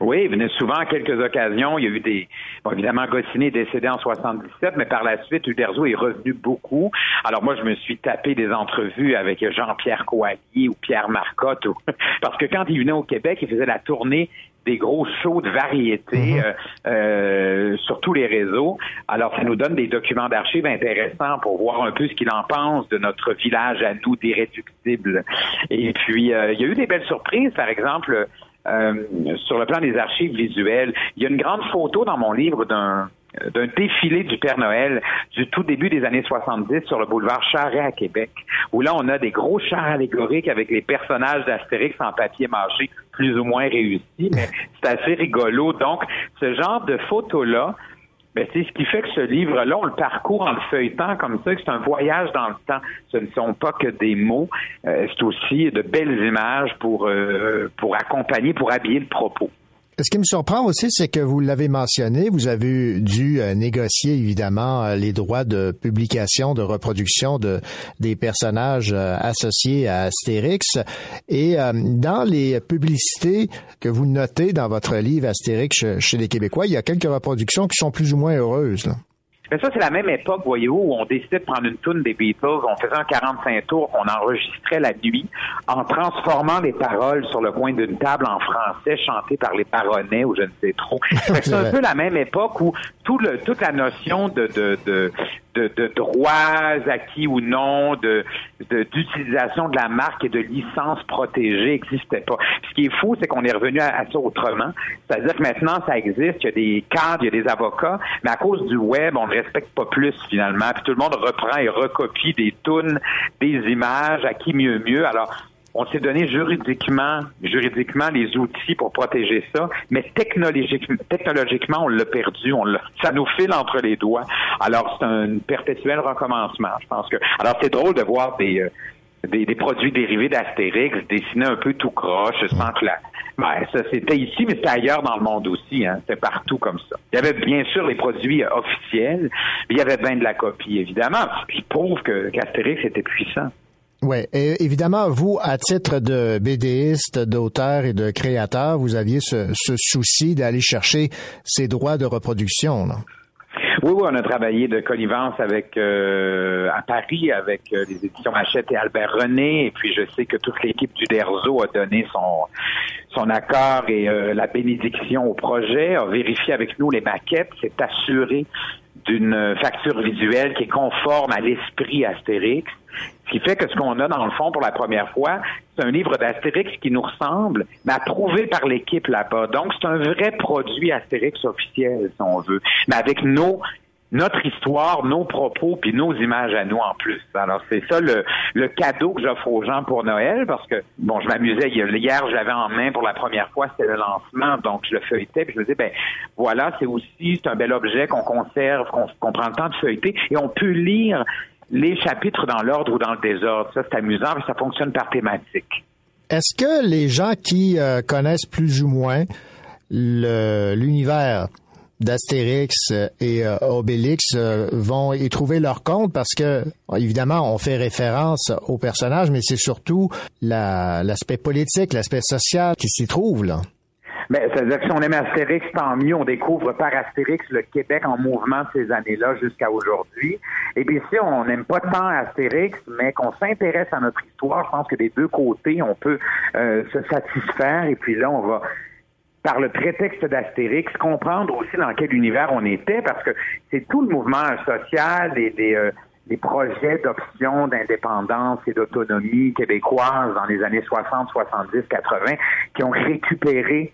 Oui, il venait souvent à quelques occasions. Il y a eu des. Bon, évidemment, Goscinny est décédé en 77, mais par la suite, Uderzo est revenu beaucoup. Alors moi, je me suis tapé des entrevues avec Jean-Pierre Coallier ou Pierre Marcotte, [laughs] parce que quand il venait au Québec, il faisait la tournée des gros shows de variété euh, euh, sur tous les réseaux. Alors, ça nous donne des documents d'archives intéressants pour voir un peu ce qu'il en pense de notre village à nous, d'irréductibles. Et puis, euh, il y a eu des belles surprises. Par exemple, euh, sur le plan des archives visuelles, il y a une grande photo dans mon livre d'un d'un défilé du Père Noël du tout début des années 70 sur le boulevard Charret à Québec, où là, on a des gros chars allégoriques avec les personnages d'Astérix en papier mâché plus ou moins réussis, mais [laughs] c'est assez rigolo. Donc, ce genre de photos-là, ben, c'est ce qui fait que ce livre-là, on le parcourt en le feuilletant comme ça, que c'est un voyage dans le temps. Ce ne sont pas que des mots, euh, c'est aussi de belles images pour, euh, pour accompagner, pour habiller le propos. Ce qui me surprend aussi, c'est que vous l'avez mentionné, vous avez dû euh, négocier évidemment euh, les droits de publication, de reproduction de des personnages euh, associés à Astérix. Et dans les publicités que vous notez dans votre livre Astérix chez, les Québécois, il y a quelques reproductions qui sont plus ou moins heureuses. Mais ça, c'est la même époque, voyez-vous, où on décidait de prendre une toune des Beatles, on faisait un 45 tours qu'on enregistrait la nuit en transformant les paroles sur le coin d'une table en français chantées par les paronnets ou je ne sais trop. [laughs] C'est un peu la même époque où tout le, toute la notion de, de, de, de, de droits acquis ou non, de d'utilisation de, la marque et de licence protégée n'existait pas. Ce qui est fou, c'est qu'on est revenu à, à ça autrement. C'est-à-dire que maintenant, ça existe, il y a des cadres, il y a des avocats, mais à cause du web, on ne respecte pas plus finalement. Puis tout le monde reprend et recopie des tunes, des images, à qui mieux mieux. Alors, on s'est donné juridiquement, juridiquement les outils pour protéger ça, mais technologiquement, technologiquement on l'a perdu, on ça nous file entre les doigts. Alors c'est un perpétuel recommencement. Je pense que, alors c'est drôle de voir des, euh, des, des produits dérivés d'Astérix dessinés un peu tout croche, sans que la, ben, ça c'était ici, mais c'était ailleurs dans le monde aussi, hein. C'était partout comme ça. Il y avait bien sûr les produits euh, officiels, mais il y avait bien de la copie, évidemment, qui prouve que qu'Astérix était puissant. Oui, et évidemment, vous, à titre de BDiste, d'auteur et de créateur, vous aviez ce, souci d'aller chercher ces droits de reproduction. là. Oui, oui, on a travaillé de connivence avec euh, à Paris avec euh, les éditions Hachette et Albert René, et puis je sais que toute l'équipe du DERZO a donné son son accord et euh, la bénédiction au projet, a vérifié avec nous les maquettes, s'est assuré d'une facture visuelle qui est conforme à l'esprit Astérix. Ce qui fait que ce qu'on a dans le fond pour la première fois, c'est un livre d'Astérix qui nous ressemble, mais approuvé par l'équipe là-bas. Donc c'est un vrai produit Astérix officiel, si on veut, mais avec nos notre histoire, nos propos, puis nos images à nous en plus. Alors c'est ça le, le cadeau que j'offre aux gens pour Noël, parce que bon, je m'amusais hier, je l'avais en main pour la première fois, c'était le lancement, donc je le feuilletais, puis je me disais ben voilà, c'est aussi c'est un bel objet qu'on conserve, qu'on prend le temps de feuilleter, et on peut lire les chapitres dans l'ordre ou dans le désordre. Ça c'est amusant, mais ça fonctionne par thématique. Est-ce que les gens qui euh, connaissent plus ou moins l'univers d'Astérix et euh, Obélix euh, vont y trouver leur compte parce que évidemment on fait référence aux personnages mais c'est surtout la- l'aspect politique, l'aspect social qui s'y trouve là. Mais c'est-à-dire que si on aime Astérix, tant mieux. On découvre par Astérix le Québec en mouvement de ces années-là jusqu'à aujourd'hui. Et puis si on n'aime pas tant Astérix, mais qu'on s'intéresse à notre histoire, je pense que des deux côtés, on peut euh, se satisfaire. Et puis là, on va par le prétexte d'Astérix, comprendre aussi dans quel univers on était, parce que c'est tout le mouvement social et des, euh, projets d'option d'indépendance et d'autonomie québécoise dans les années 60, 70, 80 qui ont récupéré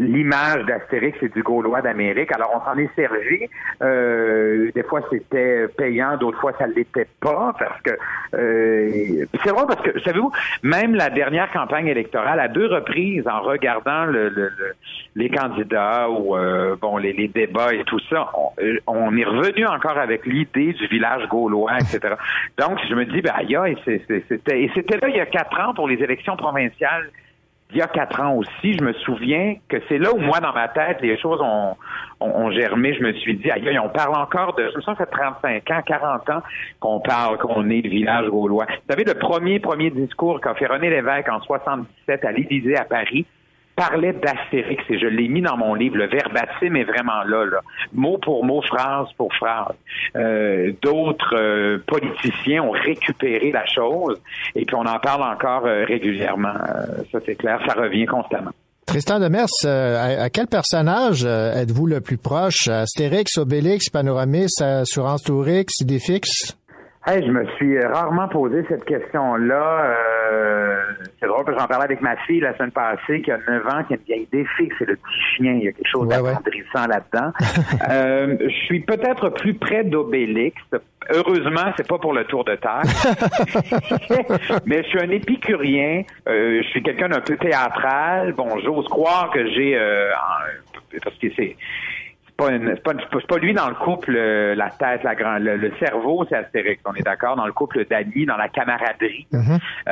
l'image d'Astérix et du Gaulois d'Amérique. Alors, on s'en est servi. Euh, des fois, c'était payant, d'autres fois, ça ne l'était pas, parce que euh, c'est vrai parce que, savez-vous, même la dernière campagne électorale, à deux reprises, en regardant le, le- le- les candidats ou euh, bon les, les débats et tout ça, on, euh, on est revenu encore avec l'idée du village gaulois, etc. Donc, je me dis, ben, aïe, c'était là il y a quatre ans pour les élections provinciales il y a quatre ans aussi, je me souviens que c'est là où moi, dans ma tête, les choses ont, germé. Je me suis dit, aïe, on parle encore de, je me sens ça fait 35 ans, 40 ans qu'on parle, qu'on est le village gaulois. Vous savez, le premier, premier discours qu'a fait René Lévesque en 77 à l'Élysée à Paris, parlait d'Astérix et je l'ai mis dans mon livre. Le verbatim est vraiment là, mot pour mot, phrase pour phrase. Euh, D'autres euh, politiciens ont récupéré la chose et puis on en parle encore euh, régulièrement. Ça c'est clair, ça revient constamment. Tristan Demers, à, à quel personnage êtes-vous le plus proche? Astérix, Obélix, Panoramis, Assurance Tourix, Idéfix? Hey, je me suis rarement posé cette question-là. Euh, c'est drôle que j'en parlais avec ma fille la semaine passée, qui a 9 ans, qui a une vieille défi, c'est le petit chien. Il y a quelque chose d'attendrissant là-dedans. [laughs] Euh, je suis peut-être plus près d'Obélix. Heureusement, c'est pas pour le tour de terre. [laughs] Mais je suis un épicurien. Euh, je suis quelqu'un d'un peu théâtral. Bon, j'ose croire que j'ai... euh, parce que c'est pas, une- c'est pas, lui dans le couple, euh, la tête, la grande, le, le cerveau, c'est Astérix, on est d'accord, dans le couple d'amis, dans la camaraderie.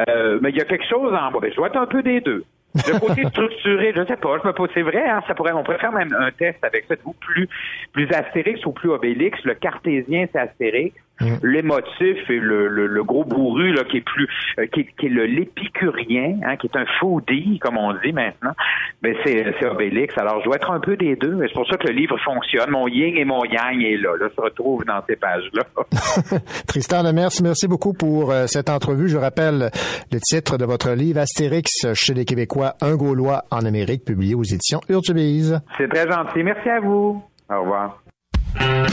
Euh, mais il y a quelque chose en moi. Je dois être un peu des deux. Le côté [laughs] structuré, je sais pas, je me pose, c'est vrai, hein, ça pourrait, on pourrait faire même un test avec ça, êtes-vous plus, plus Astérix ou plus Obélix? Le cartésien, c'est Astérix. L'émotif et le, le, le gros bourru, là, qui est plus, euh, qui, est- qui est le l'épicurien, hein, qui est un foodie, comme on dit maintenant, ben, c'est, c'est Obélix. Alors, je dois être un peu des deux, c'est pour ça que le livre fonctionne. Mon yin et mon yang est là, là, se retrouve dans ces pages-là. [laughs] Tristan Demers, merci beaucoup pour euh, cette entrevue. Je rappelle le titre de votre livre Astérix chez les Québécois, un Gaulois en Amérique, publié aux éditions Urtubise. C'est très gentil. Merci à vous. Au revoir. C'est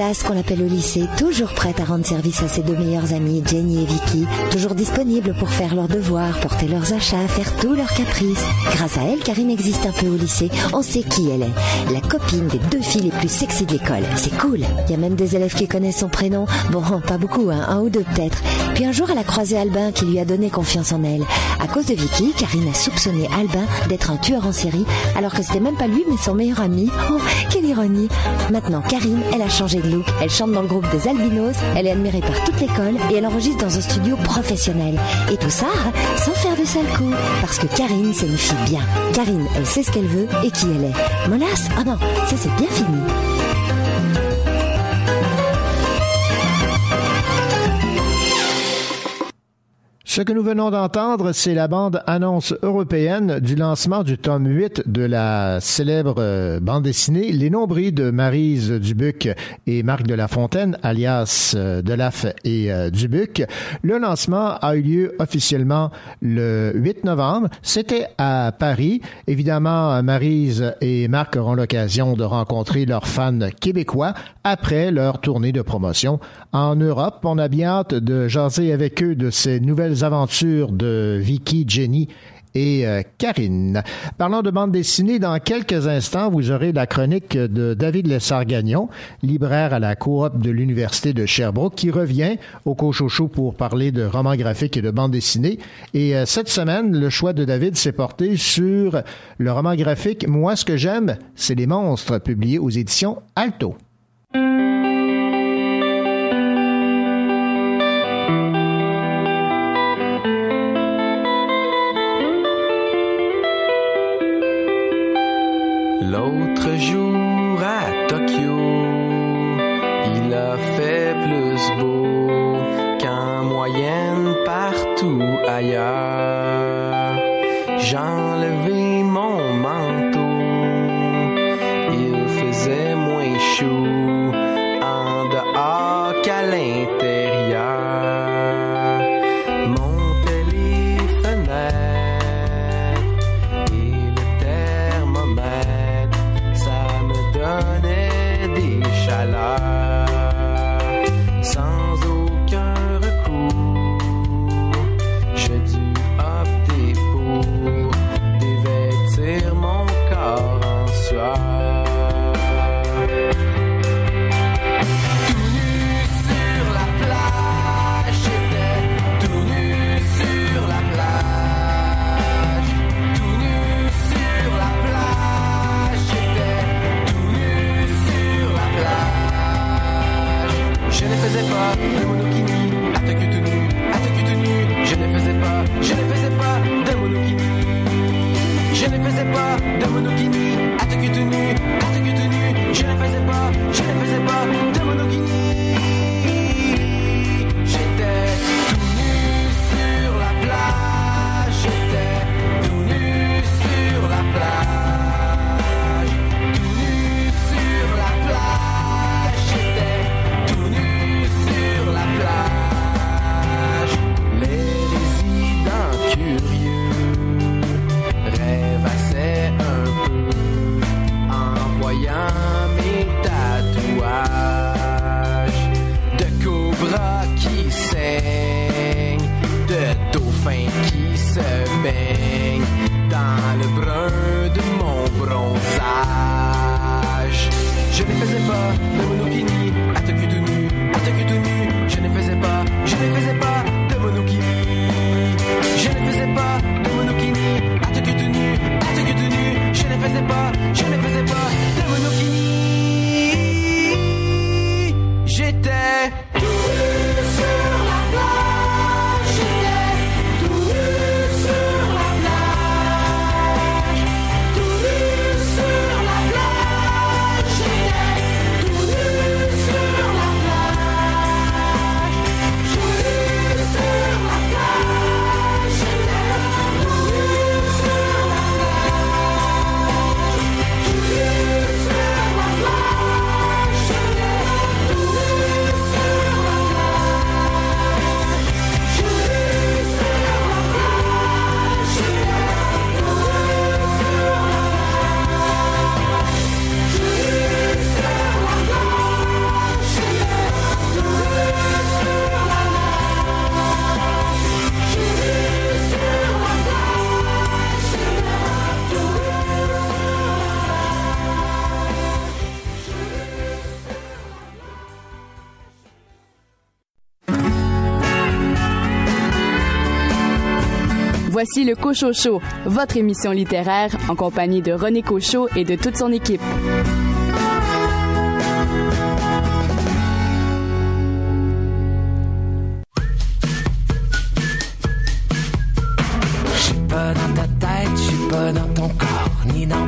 Qu'on l'appelle au lycée, toujours prête à rendre service à ses deux meilleures amies, Jenny et Vicky, toujours disponible pour faire leurs devoirs, porter leurs achats, faire tous leurs caprices. Grâce à elle, Karine existe un peu au lycée, on sait qui elle est. La copine des deux filles les plus sexy de l'école. C'est cool. Il y a même des élèves qui connaissent son prénom. Bon, pas beaucoup, hein, un ou deux peut-être. Puis un jour, elle a croisé Albin qui lui a donné confiance en elle. À cause de Vicky, Karine a soupçonné Albin d'être un tueur en série, alors que c'était même pas lui, mais son meilleur ami. Oh, quelle ironie. Maintenant, Karine, elle a changé de look. Elle chante dans le groupe des Albinos, elle est admirée par toute l'école et elle enregistre dans un studio professionnel. Et tout ça sans faire de sale coup. Parce que Karine, c'est une fille bien. Karine, elle sait ce qu'elle veut et qui elle est. Molas Oh non, ça c'est bien fini. Ce que nous venons d'entendre, c'est la bande annonce européenne du lancement du tome 8 de la célèbre euh, bande dessinée Les Nombris de Marise Dubuc et Marc de la Fontaine, alias euh, Delaf et euh, Dubuc. Le lancement a eu lieu officiellement le 8 novembre. C'était à Paris. Évidemment, Marise et Marc auront l'occasion de rencontrer leurs fans québécois après leur tournée de promotion en Europe. On a bien hâte de jaser avec eux de ces nouvelles aventures de Vicky, Jenny et euh, Karine. Parlant de bande dessinée, dans quelques instants, vous aurez la chronique de David Lessard-Gagnon, libraire à la coop de l'Université de Sherbrooke, qui revient au Cochocho pour parler de romans graphiques et de bande dessinée. Et euh, cette semaine, le choix de David s'est porté sur le roman graphique Moi, ce que j'aime, c'est les monstres, publié aux éditions Alto. Voici le Cochocho, votre émission littéraire en compagnie de René Cochot et de toute son équipe. Je suis pas dans ta tête, je suis pas dans ton corps, ni dans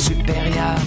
supérieur,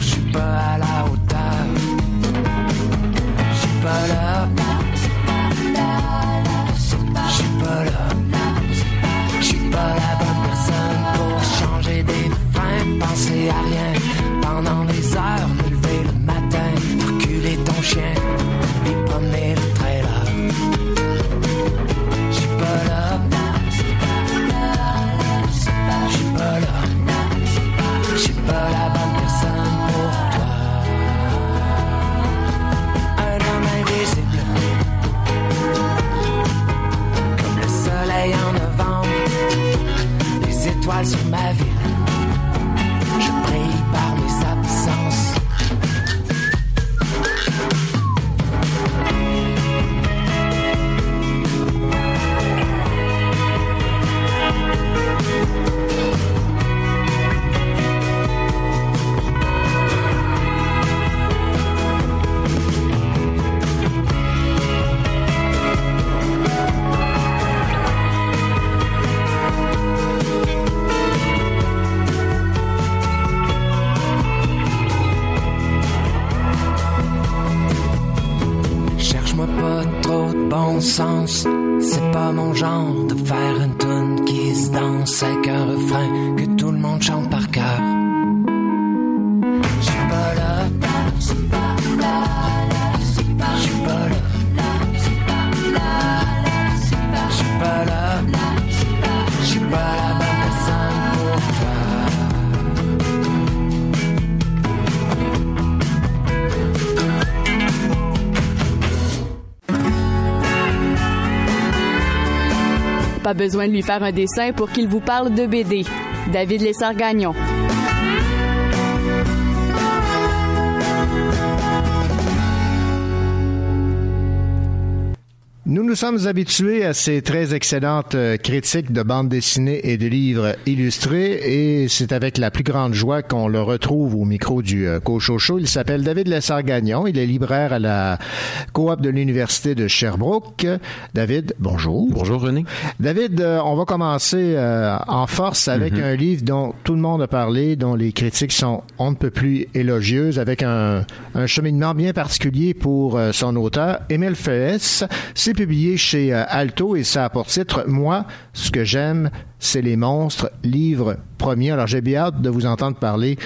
mon genre Pas besoin de lui faire un dessin pour qu'il vous parle de BD. David Lessard-Gagnon. Nous nous sommes habitués à ces très excellentes euh, critiques de bandes dessinées et de livres illustrés et c'est avec la plus grande joie qu'on le retrouve au micro du euh, Cochocho. Il s'appelle David Lessard-Gagnon. Il est libraire à la coop de l'Université de Sherbrooke. David, bonjour. Bonjour René. David, euh, on va commencer euh, en force avec Mhm. un livre dont tout le monde a parlé, dont les critiques sont on ne peut plus élogieuses, avec un, un cheminement bien particulier pour euh, son auteur, Émile Feuès. C'est publié chez euh, Alto et ça a pour titre Moi, ce que j'aime, c'est les monstres, livre premier. Alors j'ai bien hâte de vous entendre parler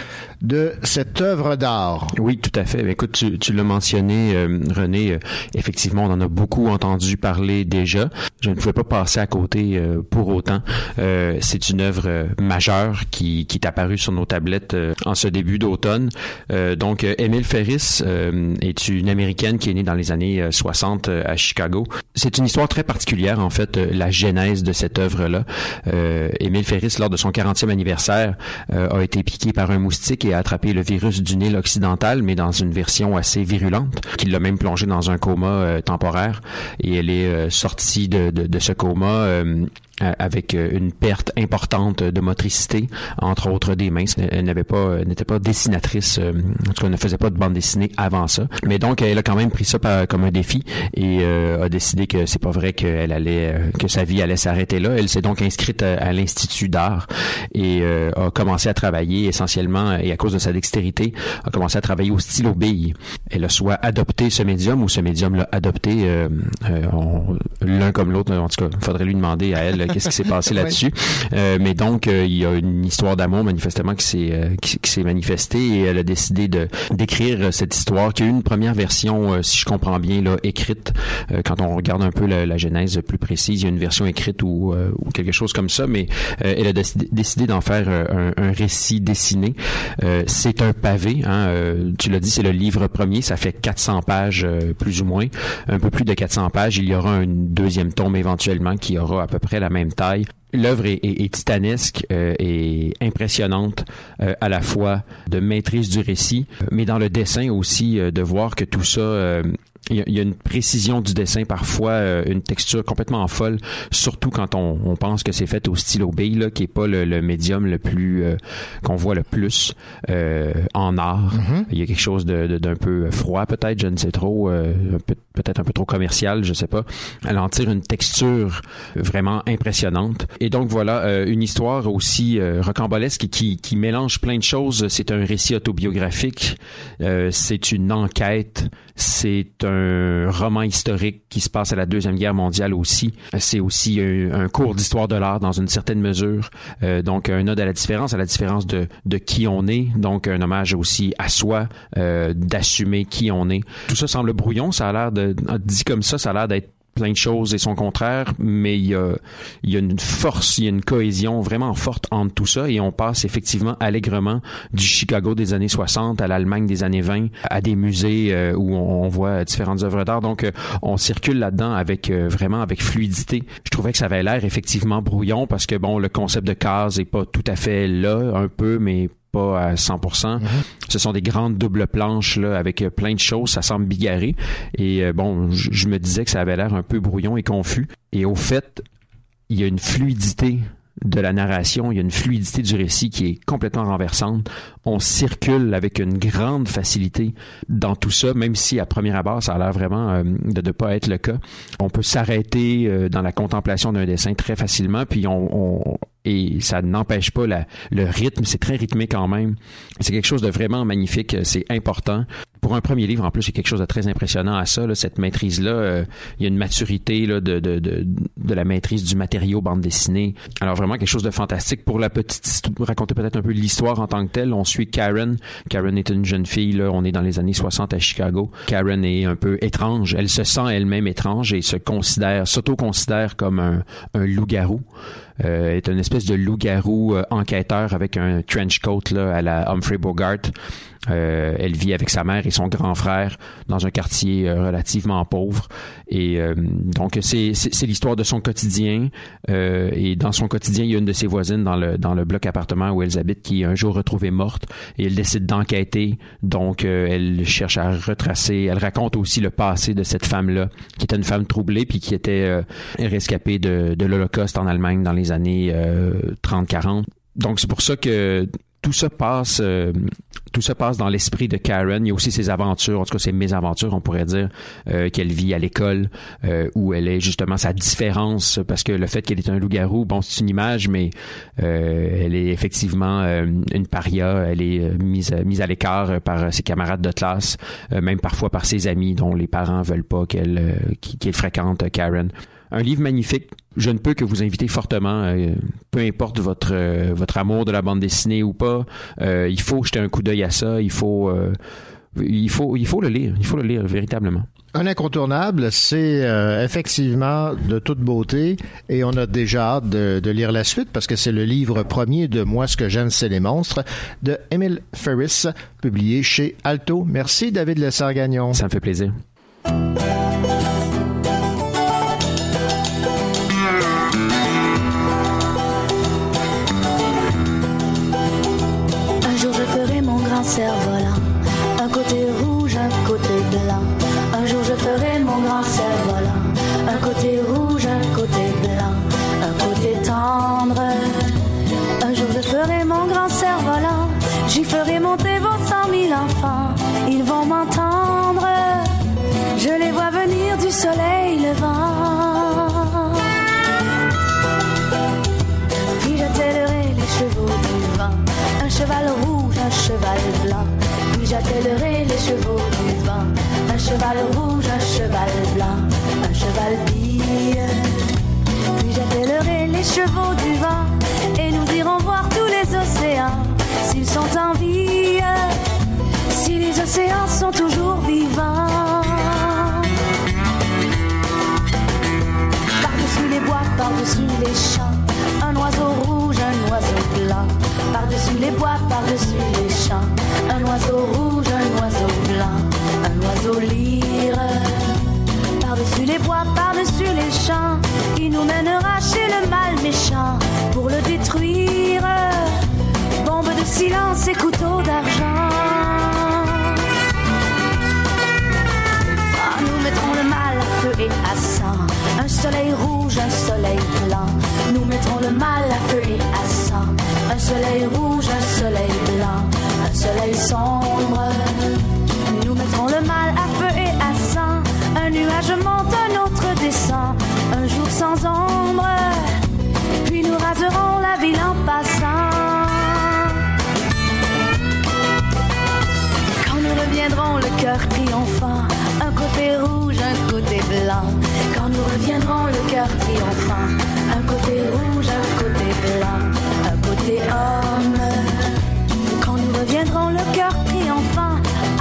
de cette œuvre d'art. Oui, tout à fait. Écoute, tu, l'as mentionné, euh, René. euh, effectivement, on en a beaucoup entendu parler déjà. Je ne pouvais pas passer à côté euh, pour autant. C'est une œuvre majeure qui, qui est apparue sur nos tablettes en ce début d'automne. Donc, Emile Ferris est une américaine qui est née dans les années euh, 60 euh, à Chicago. C'est une histoire très particulière, en fait, la genèse de cette œuvre-là. Euh, Émile Ferris, lors de son 40e anniversaire, euh, a été piqué par un moustique et a attrapé le virus du Nil occidental, mais dans une version assez virulente, qui l'a même plongé dans un coma euh, temporaire. Et elle est sortie de ce coma euh, euh, avec euh, une perte importante de motricité, entre autres des mains. Elle n'avait pas, elle n'était pas dessinatrice, euh, en tout cas, ne faisait pas de bande dessinée avant ça. Mais donc, elle a quand même pris ça par- comme un défi et euh, a décidé que c'est pas vrai qu'elle allait, euh, que sa vie allait s'arrêter là. Elle s'est donc inscrite à, à l'institut d'art et euh, a commencé à travailler essentiellement et à cause de sa dextérité, a commencé à travailler au stylo bille. Elle a soit adopté ce médium ou ce médium l'a adopté euh, euh, l'un comme l'autre. En tout cas, faudrait lui demander à elle euh, qu'est-ce qui s'est passé [laughs] Ouais. là-dessus. Euh, mais donc, euh, il y a une histoire d'amour manifestement qui s'est euh, qui, qui s'est manifestée et elle a décidé de d'écrire euh, cette histoire qui a eu une première version, euh, si je comprends bien, là, écrite. Euh, quand on regarde un peu la, la genèse plus précise, il y a une version écrite ou, euh, ou quelque chose comme ça, mais euh, elle a décidé, d'en faire euh, un, un récit dessiné. Euh, c'est un pavé, hein, euh, tu l'as dit, c'est le livre premier, ça fait 400 pages euh, plus ou moins, un peu plus de 400 pages. Il y aura un deuxième tome éventuellement qui aura à peu près la même taille. L'œuvre est, titanesque euh, et impressionnante euh, à la fois de maîtrise du récit, mais dans le dessin aussi euh, de voir que tout ça il y, a, il y a une précision du dessin parfois, euh, une texture complètement folle, surtout quand on, on pense que c'est fait au stylo bille, là, qui est pas le, le médium le plus euh, qu'on voit le plus euh, en art. Il y a quelque chose de- de- d'un peu froid peut-être, je ne sais trop, euh, peut-être un peu trop commercial, je sais pas. Elle en tire une texture vraiment impressionnante. Et donc voilà, euh, une histoire aussi euh, rocambolesque qui, qui mélange plein de choses. C'est un récit autobiographique, euh, c'est une enquête, c'est un roman historique qui se passe à la Deuxième Guerre mondiale aussi. C'est aussi un, cours d'histoire de l'art dans une certaine mesure. Euh, donc un ode à la différence, à la différence de, de qui on est. Donc un hommage aussi à soi, euh, d'assumer qui on est. Tout ça semble brouillon, ça a l'air de... Dit comme ça, ça a l'air d'être plein de choses et son contraire, mais il y a, une force, il y a une cohésion vraiment forte entre tout ça et on passe effectivement allègrement du Chicago des années 60 à l'Allemagne des années 20 à des musées euh, où on, on voit différentes œuvres d'art. Donc euh, on circule là-dedans avec euh, vraiment avec fluidité. Je trouvais que ça avait l'air effectivement brouillon parce que bon le concept de case est pas tout à fait là, un peu mais pas à 100%. Ce sont des grandes doubles planches là avec euh, plein de choses, ça semble bigarré et euh, bon, je je me disais que ça avait l'air un peu brouillon et confus et au fait, il y a une fluidité de la narration, il y a une fluidité du récit qui est complètement renversante. On circule avec une grande facilité dans tout ça, même si à premier abord, ça a l'air vraiment euh, de ne pas être le cas. On peut s'arrêter euh, dans la contemplation d'un dessin très facilement, puis on, on- et ça n'empêche pas la- le rythme, c'est très rythmé quand même. C'est quelque chose de vraiment magnifique, c'est important. Pour un premier livre, en plus, il y a quelque chose de très impressionnant à ça, là, cette maîtrise-là. euh, il y a une maturité là, de, de, de, de la maîtrise du matériau bande dessinée. Alors vraiment quelque chose de fantastique. Pour la petite raconter peut-être un peu l'histoire en tant que telle, on suit Karen. Karen est une jeune fille, là, on est dans les années 60 à Chicago. Karen est un peu étrange. Elle se sent elle-même étrange et se considère, s'auto-considère comme un, un loup-garou. Euh, est une espèce de loup-garou euh, enquêteur avec un trench coat là, à la Humphrey Bogart. Euh, elle vit avec sa mère et son grand frère dans un quartier euh, relativement pauvre. Et euh, donc, c'est, l'histoire de son quotidien. Euh, et dans son quotidien, il y a une de ses voisines dans le, dans le bloc appartement où elles habitent qui est un jour retrouvée morte. Et elle décide d'enquêter. Donc, euh, elle cherche à retracer. Elle raconte aussi le passé de cette femme-là, qui était une femme troublée puis qui était rescapée de, de l'Holocauste en Allemagne dans les années euh, 30-40. Donc, c'est pour ça que tout ça passe euh, tout ça passe dans l'esprit de Karen. Il y a aussi ses aventures, en tout cas ses mésaventures, on pourrait dire, euh, qu'elle vit à l'école, euh, où elle est justement sa différence, parce que le fait qu'elle est un loup-garou, bon, c'est une image, mais euh, elle est effectivement une paria. Elle est mise, mise à l'écart par ses camarades de classe, même parfois par ses amis dont les parents veulent pas qu'elle qu'elle fréquente Karen. Un livre magnifique. Je ne peux que vous inviter fortement, euh, peu importe votre euh, votre amour de la bande dessinée ou pas, euh, il faut jeter un coup d'œil à ça. Il faut il faut il faut le lire. Il faut le lire véritablement. Un incontournable, c'est euh, effectivement de toute beauté et on a déjà hâte de, de lire la suite parce que c'est le livre premier de Moi, ce que j'aime, c'est les monstres de Emile Ferris, publié chez Alto. Merci David Lessard-Gagnon. Ça me fait plaisir. J'y ferai monter vos cent mille enfants, ils vont m'entendre. Je les vois venir du soleil levant. Puis j'attellerai les chevaux du vent, un cheval rouge, un cheval blanc. Puis j'attellerai les chevaux du vent, un cheval rouge, un cheval blanc, un cheval bille. Puis j'attellerai les chevaux du vent, et nous irons voir tous les océans s'ils sont en vie, si les océans sont toujours vivants. Par-dessus les bois, par-dessus les champs, un oiseau rouge, un oiseau blanc. Par-dessus les bois, par-dessus les champs, un oiseau rouge, un oiseau blanc, un oiseau lyre. Par-dessus les bois, par-dessus les champs, il nous mènera chez le mal méchant pour le détruire. Silence et couteau d'argent. Ah, nous mettrons le mal à feu et à sang. Un soleil rouge, un soleil blanc. Nous mettrons le mal à feu et à sang. Un soleil rouge, un soleil blanc. Un soleil sombre. Nous mettrons le mal à feu et à sang. Un nuage monte, un autre descend. Un jour sans ombre. Triomphant, un côté rouge, un côté blanc, un côté homme. Quand nous reviendrons le cœur triomphant,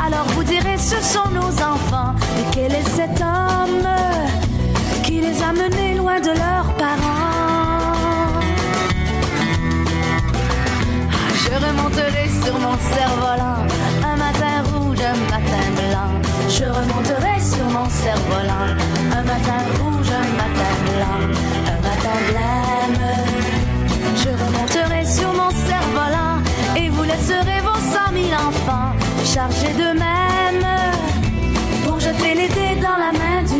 alors vous direz ce sont nos enfants. Et quel est cet homme qui les a menés loin de leurs parents? Je remonterai sur mon cerf-volant un matin rouge, un matin blanc. Je remonterai sur mon cerf-volant un matin rouge, un. Je remonterai sur mon cerf-volant et vous laisserez vos cent mille enfants chargés d'eux-mêmes pour jeter dés dans la main du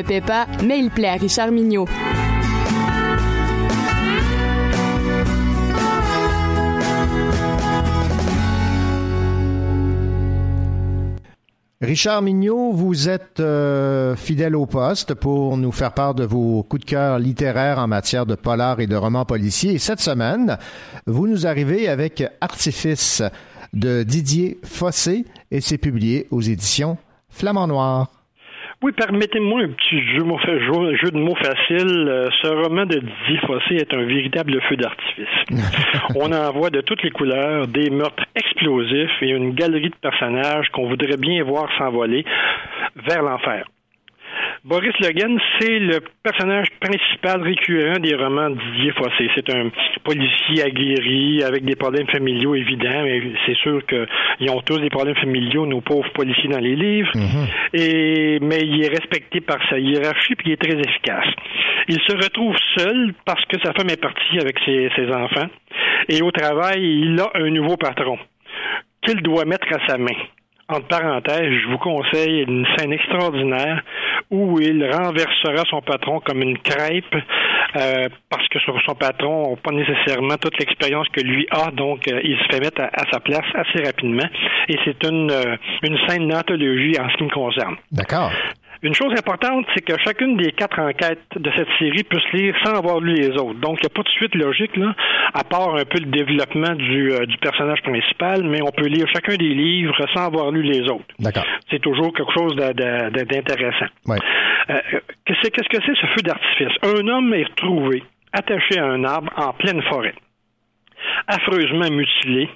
ne paie pas, mais il plaît à Richard Mignot. Richard Mignot, vous êtes euh, fidèle au poste pour nous faire part de vos coups de cœur littéraires en matière de polar et de romans policiers. Et cette semaine, vous nous arrivez avec Artifice de Didier Fossé et c'est publié aux éditions Flamand Noir. Oui, permettez-moi un petit jeu, mot- jeu- jeu de mots facile. Euh, Ce roman de Didier Fossé est un véritable feu d'artifice. [laughs] On en voit de toutes les couleurs, des meurtres explosifs et une galerie de personnages qu'on voudrait bien voir s'envoler vers l'enfer. Boris Logan, c'est le personnage principal récurrent des romans de Didier Fossé. C'est un policier aguerri avec des problèmes familiaux évidents, mais c'est sûr qu'ils ont tous des problèmes familiaux, nos pauvres policiers dans les livres. Et, mais il est respecté par sa hiérarchie puis il est très efficace. Il se retrouve seul parce que sa femme est partie avec ses, ses enfants. Et au travail, il a un nouveau patron qu'il doit mettre à sa main. Entre parenthèses, je vous conseille une scène extraordinaire où il renversera son patron comme une crêpe euh, parce que son, son patron n'a pas nécessairement toute l'expérience que lui a, donc euh, il se fait mettre à, sa place assez rapidement. Et c'est une, euh, une scène d'anthologie en ce qui me concerne. D'accord. Une chose importante, c'est que chacune des quatre enquêtes de cette série peut se lire sans avoir lu les autres. Donc, il n'y a pas de suite logique, là, à part un peu le développement du, euh, du personnage principal, mais on peut lire chacun des livres sans avoir lu les autres. D'accord. C'est toujours quelque chose d'intéressant. Ouais. Euh, qu'est-ce que c'est ce feu d'artifice? Un homme est retrouvé attaché à un arbre en pleine forêt, affreusement mutilé.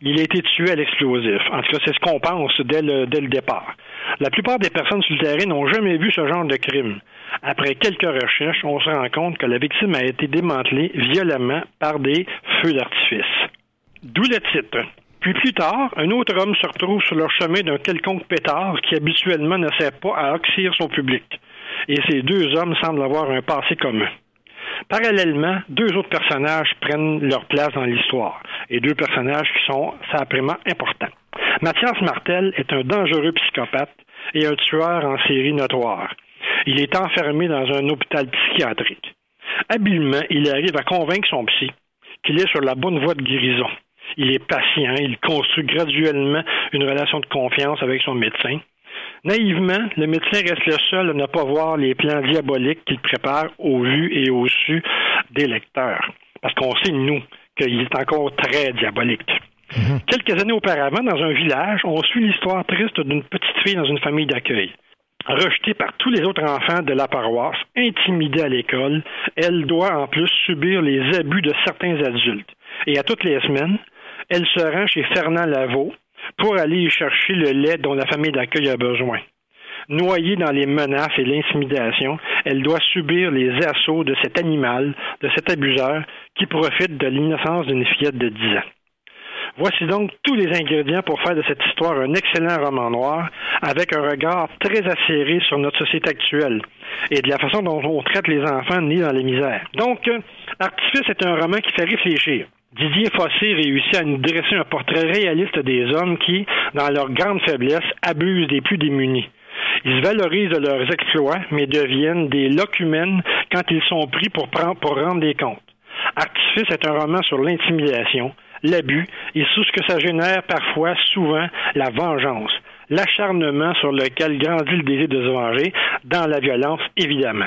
Il a été tué à l'explosif. En tout cas, c'est ce qu'on pense dès le, le départ. La plupart des personnes sur le terrain n'ont jamais vu ce genre de crime. Après quelques recherches, on se rend compte que la victime a été démantelée violemment par des feux d'artifice. D'où le titre. Puis plus tard, un autre homme se retrouve sur leur chemin d'un quelconque pétard qui habituellement ne sert pas à oxyre son public. Et ces deux hommes semblent avoir un passé commun. Parallèlement, deux autres personnages prennent leur place dans l'histoire, et deux personnages qui sont simplement importants. Mathias Martel est un dangereux psychopathe et un tueur en série notoire. Il est enfermé dans un hôpital psychiatrique. Habilement, il arrive à convaincre son psy qu'il est sur la bonne voie de guérison. Il est patient, il construit graduellement une relation de confiance avec son médecin. Naïvement, le médecin reste le seul à ne pas voir les plans diaboliques qu'il prépare au vu et au su des lecteurs. Parce qu'on sait, nous, qu'il est encore très diabolique. Quelques années auparavant, dans un village, on suit l'histoire triste d'une petite fille dans une famille d'accueil. Rejetée par tous les autres enfants de la paroisse, intimidée à l'école, elle doit en plus subir les abus de certains adultes. Et à toutes les semaines, elle se rend chez Fernand Lavaux pour aller chercher le lait dont la famille d'accueil a besoin. Noyée dans les menaces et l'intimidation, elle doit subir les assauts de cet animal, de cet abuseur qui profite de l'innocence d'une fillette de 10 ans. Voici donc tous les ingrédients pour faire de cette histoire un excellent roman noir avec un regard très acéré sur notre société actuelle et de la façon dont on traite les enfants nés dans la misère. Donc, Artifice est un roman qui fait réfléchir. Didier Fossé réussit à nous dresser un portrait réaliste des hommes qui, dans leur grande faiblesse, abusent des plus démunis. Ils se valorisent leurs exploits, mais deviennent des locumènes quand ils sont pris pour, pour rendre des comptes. Artifice est un roman sur l'intimidation, l'abus et sur ce que ça génère parfois, souvent, la vengeance. l'acharnement sur lequel grandit le désir de se venger, dans la violence, évidemment.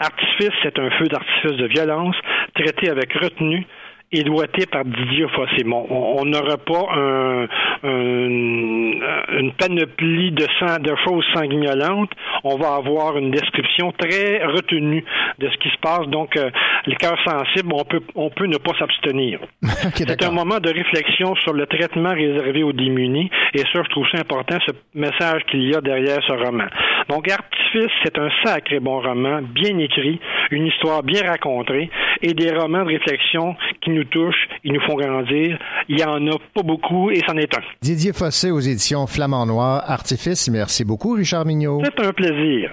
Artifice, c'est un feu d'artifice de violence, traité avec retenue et doigté par Didier Fossé. Bon, on n'aura pas un, un- une panoplie de, sang, de choses sanguinolentes. On va avoir une description très retenue de ce qui se passe. Donc, euh, les cœurs sensibles, on peut, on peut ne pas s'abstenir. [laughs] c'est un moment de réflexion sur le traitement réservé aux démunis. Et ça, je trouve ça important, ce message qu'il y a derrière ce roman. Donc, Artifice, c'est un sacré bon roman, bien écrit, une histoire bien racontée et des romans de réflexion qui nous touchent, ils nous font grandir. Il y en a pas beaucoup et c'en est un. Didier Fossé aux éditions Flamand Noir, Artifice. Merci beaucoup, Richard Mignot. C'est un plaisir.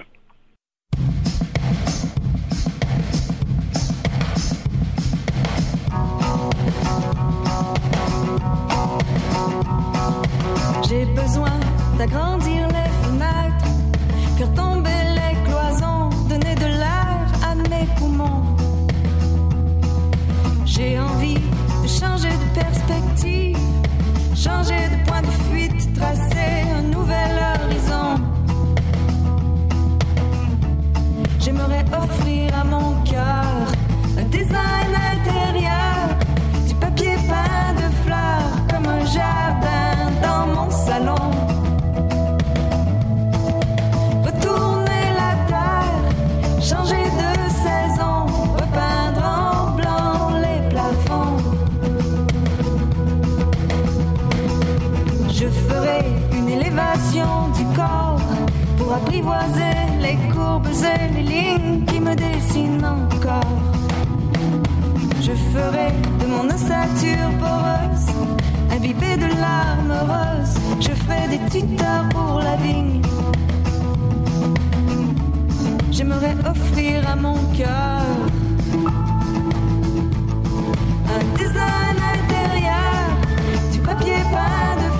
Les courbes et les lignes qui me dessinent encore. Je ferai de mon ossature poreuse, imbibée de larmes roses. Je ferai des tuteurs pour la vigne. J'aimerais offrir à mon cœur un design intérieur, du papier peint de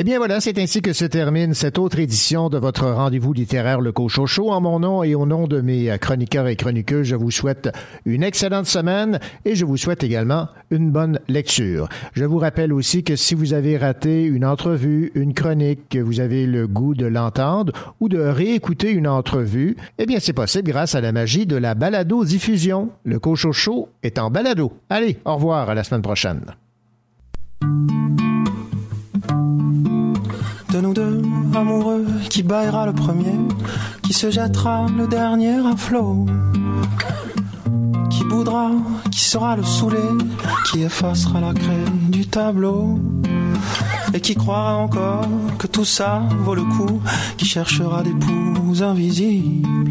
Eh bien voilà, c'est ainsi que se termine cette autre édition de votre rendez-vous littéraire Le Cochocho. En mon nom et au nom de mes chroniqueurs et chroniqueuses, je vous souhaite une excellente semaine et je vous souhaite également une bonne lecture. Je vous rappelle aussi que si vous avez raté une entrevue, une chronique, que vous avez le goût de l'entendre ou de réécouter une entrevue, eh bien c'est possible grâce à la magie de la balado-diffusion. Le Cochocho est en balado. Allez, au revoir à la semaine prochaine. Qui baillera le premier, qui se jettera le dernier à flot, qui boudra, qui sera le saoulé, qui effacera la craie du tableau, et qui croira encore que tout ça vaut le coup, qui cherchera des poux invisibles,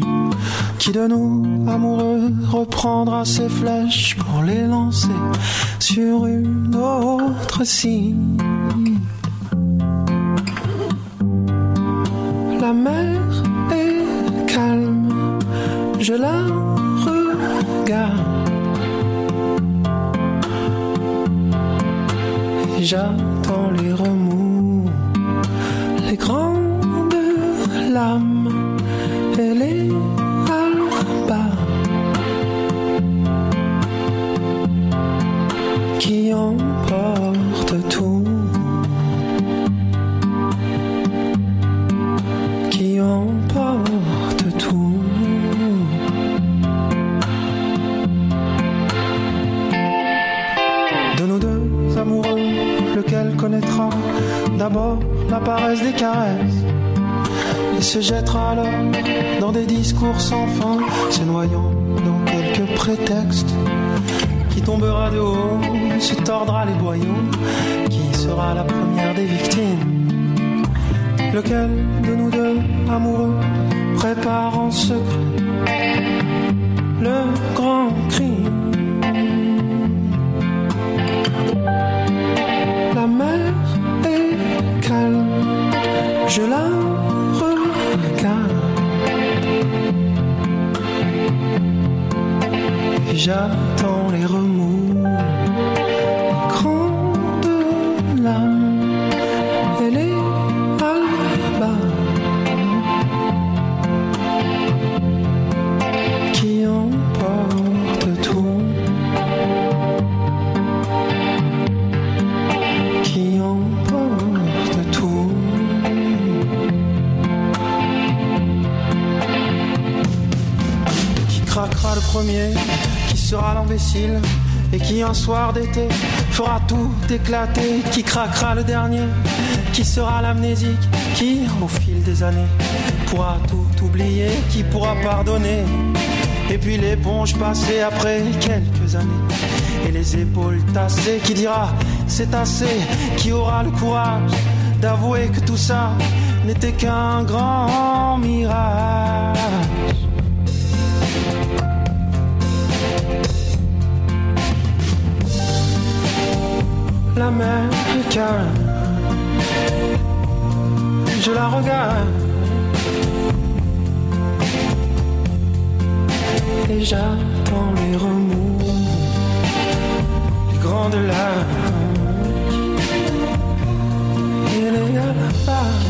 qui de nous, amoureux, reprendra ses flèches pour les lancer sur une autre cible. La mer est calme, je la regarde. Et j'attends les remous, les grands l'âme et les d'abord la paresse des caresses et se jettera alors dans des discours sans fin, se noyant dans quelques prétextes qui tombera de haut, se tordra les boyaux, qui sera la première des victimes. Lequel de nous deux amoureux prépare en secret le grand crime? La mer je la regarde. J'attends les remous, qui sera l'imbécile, et qui un soir d'été fera tout éclater. Qui craquera le dernier, qui sera l'amnésique, qui au fil des années pourra tout oublier, qui pourra pardonner. Et puis l'éponge passée après quelques années et les épaules tassées qui dira c'est assez, qui aura le courage d'avouer que tout ça n'était qu'un grand mirage. Calme, je la regarde. Et j'attends les remous, les grandes larmes. Et les albas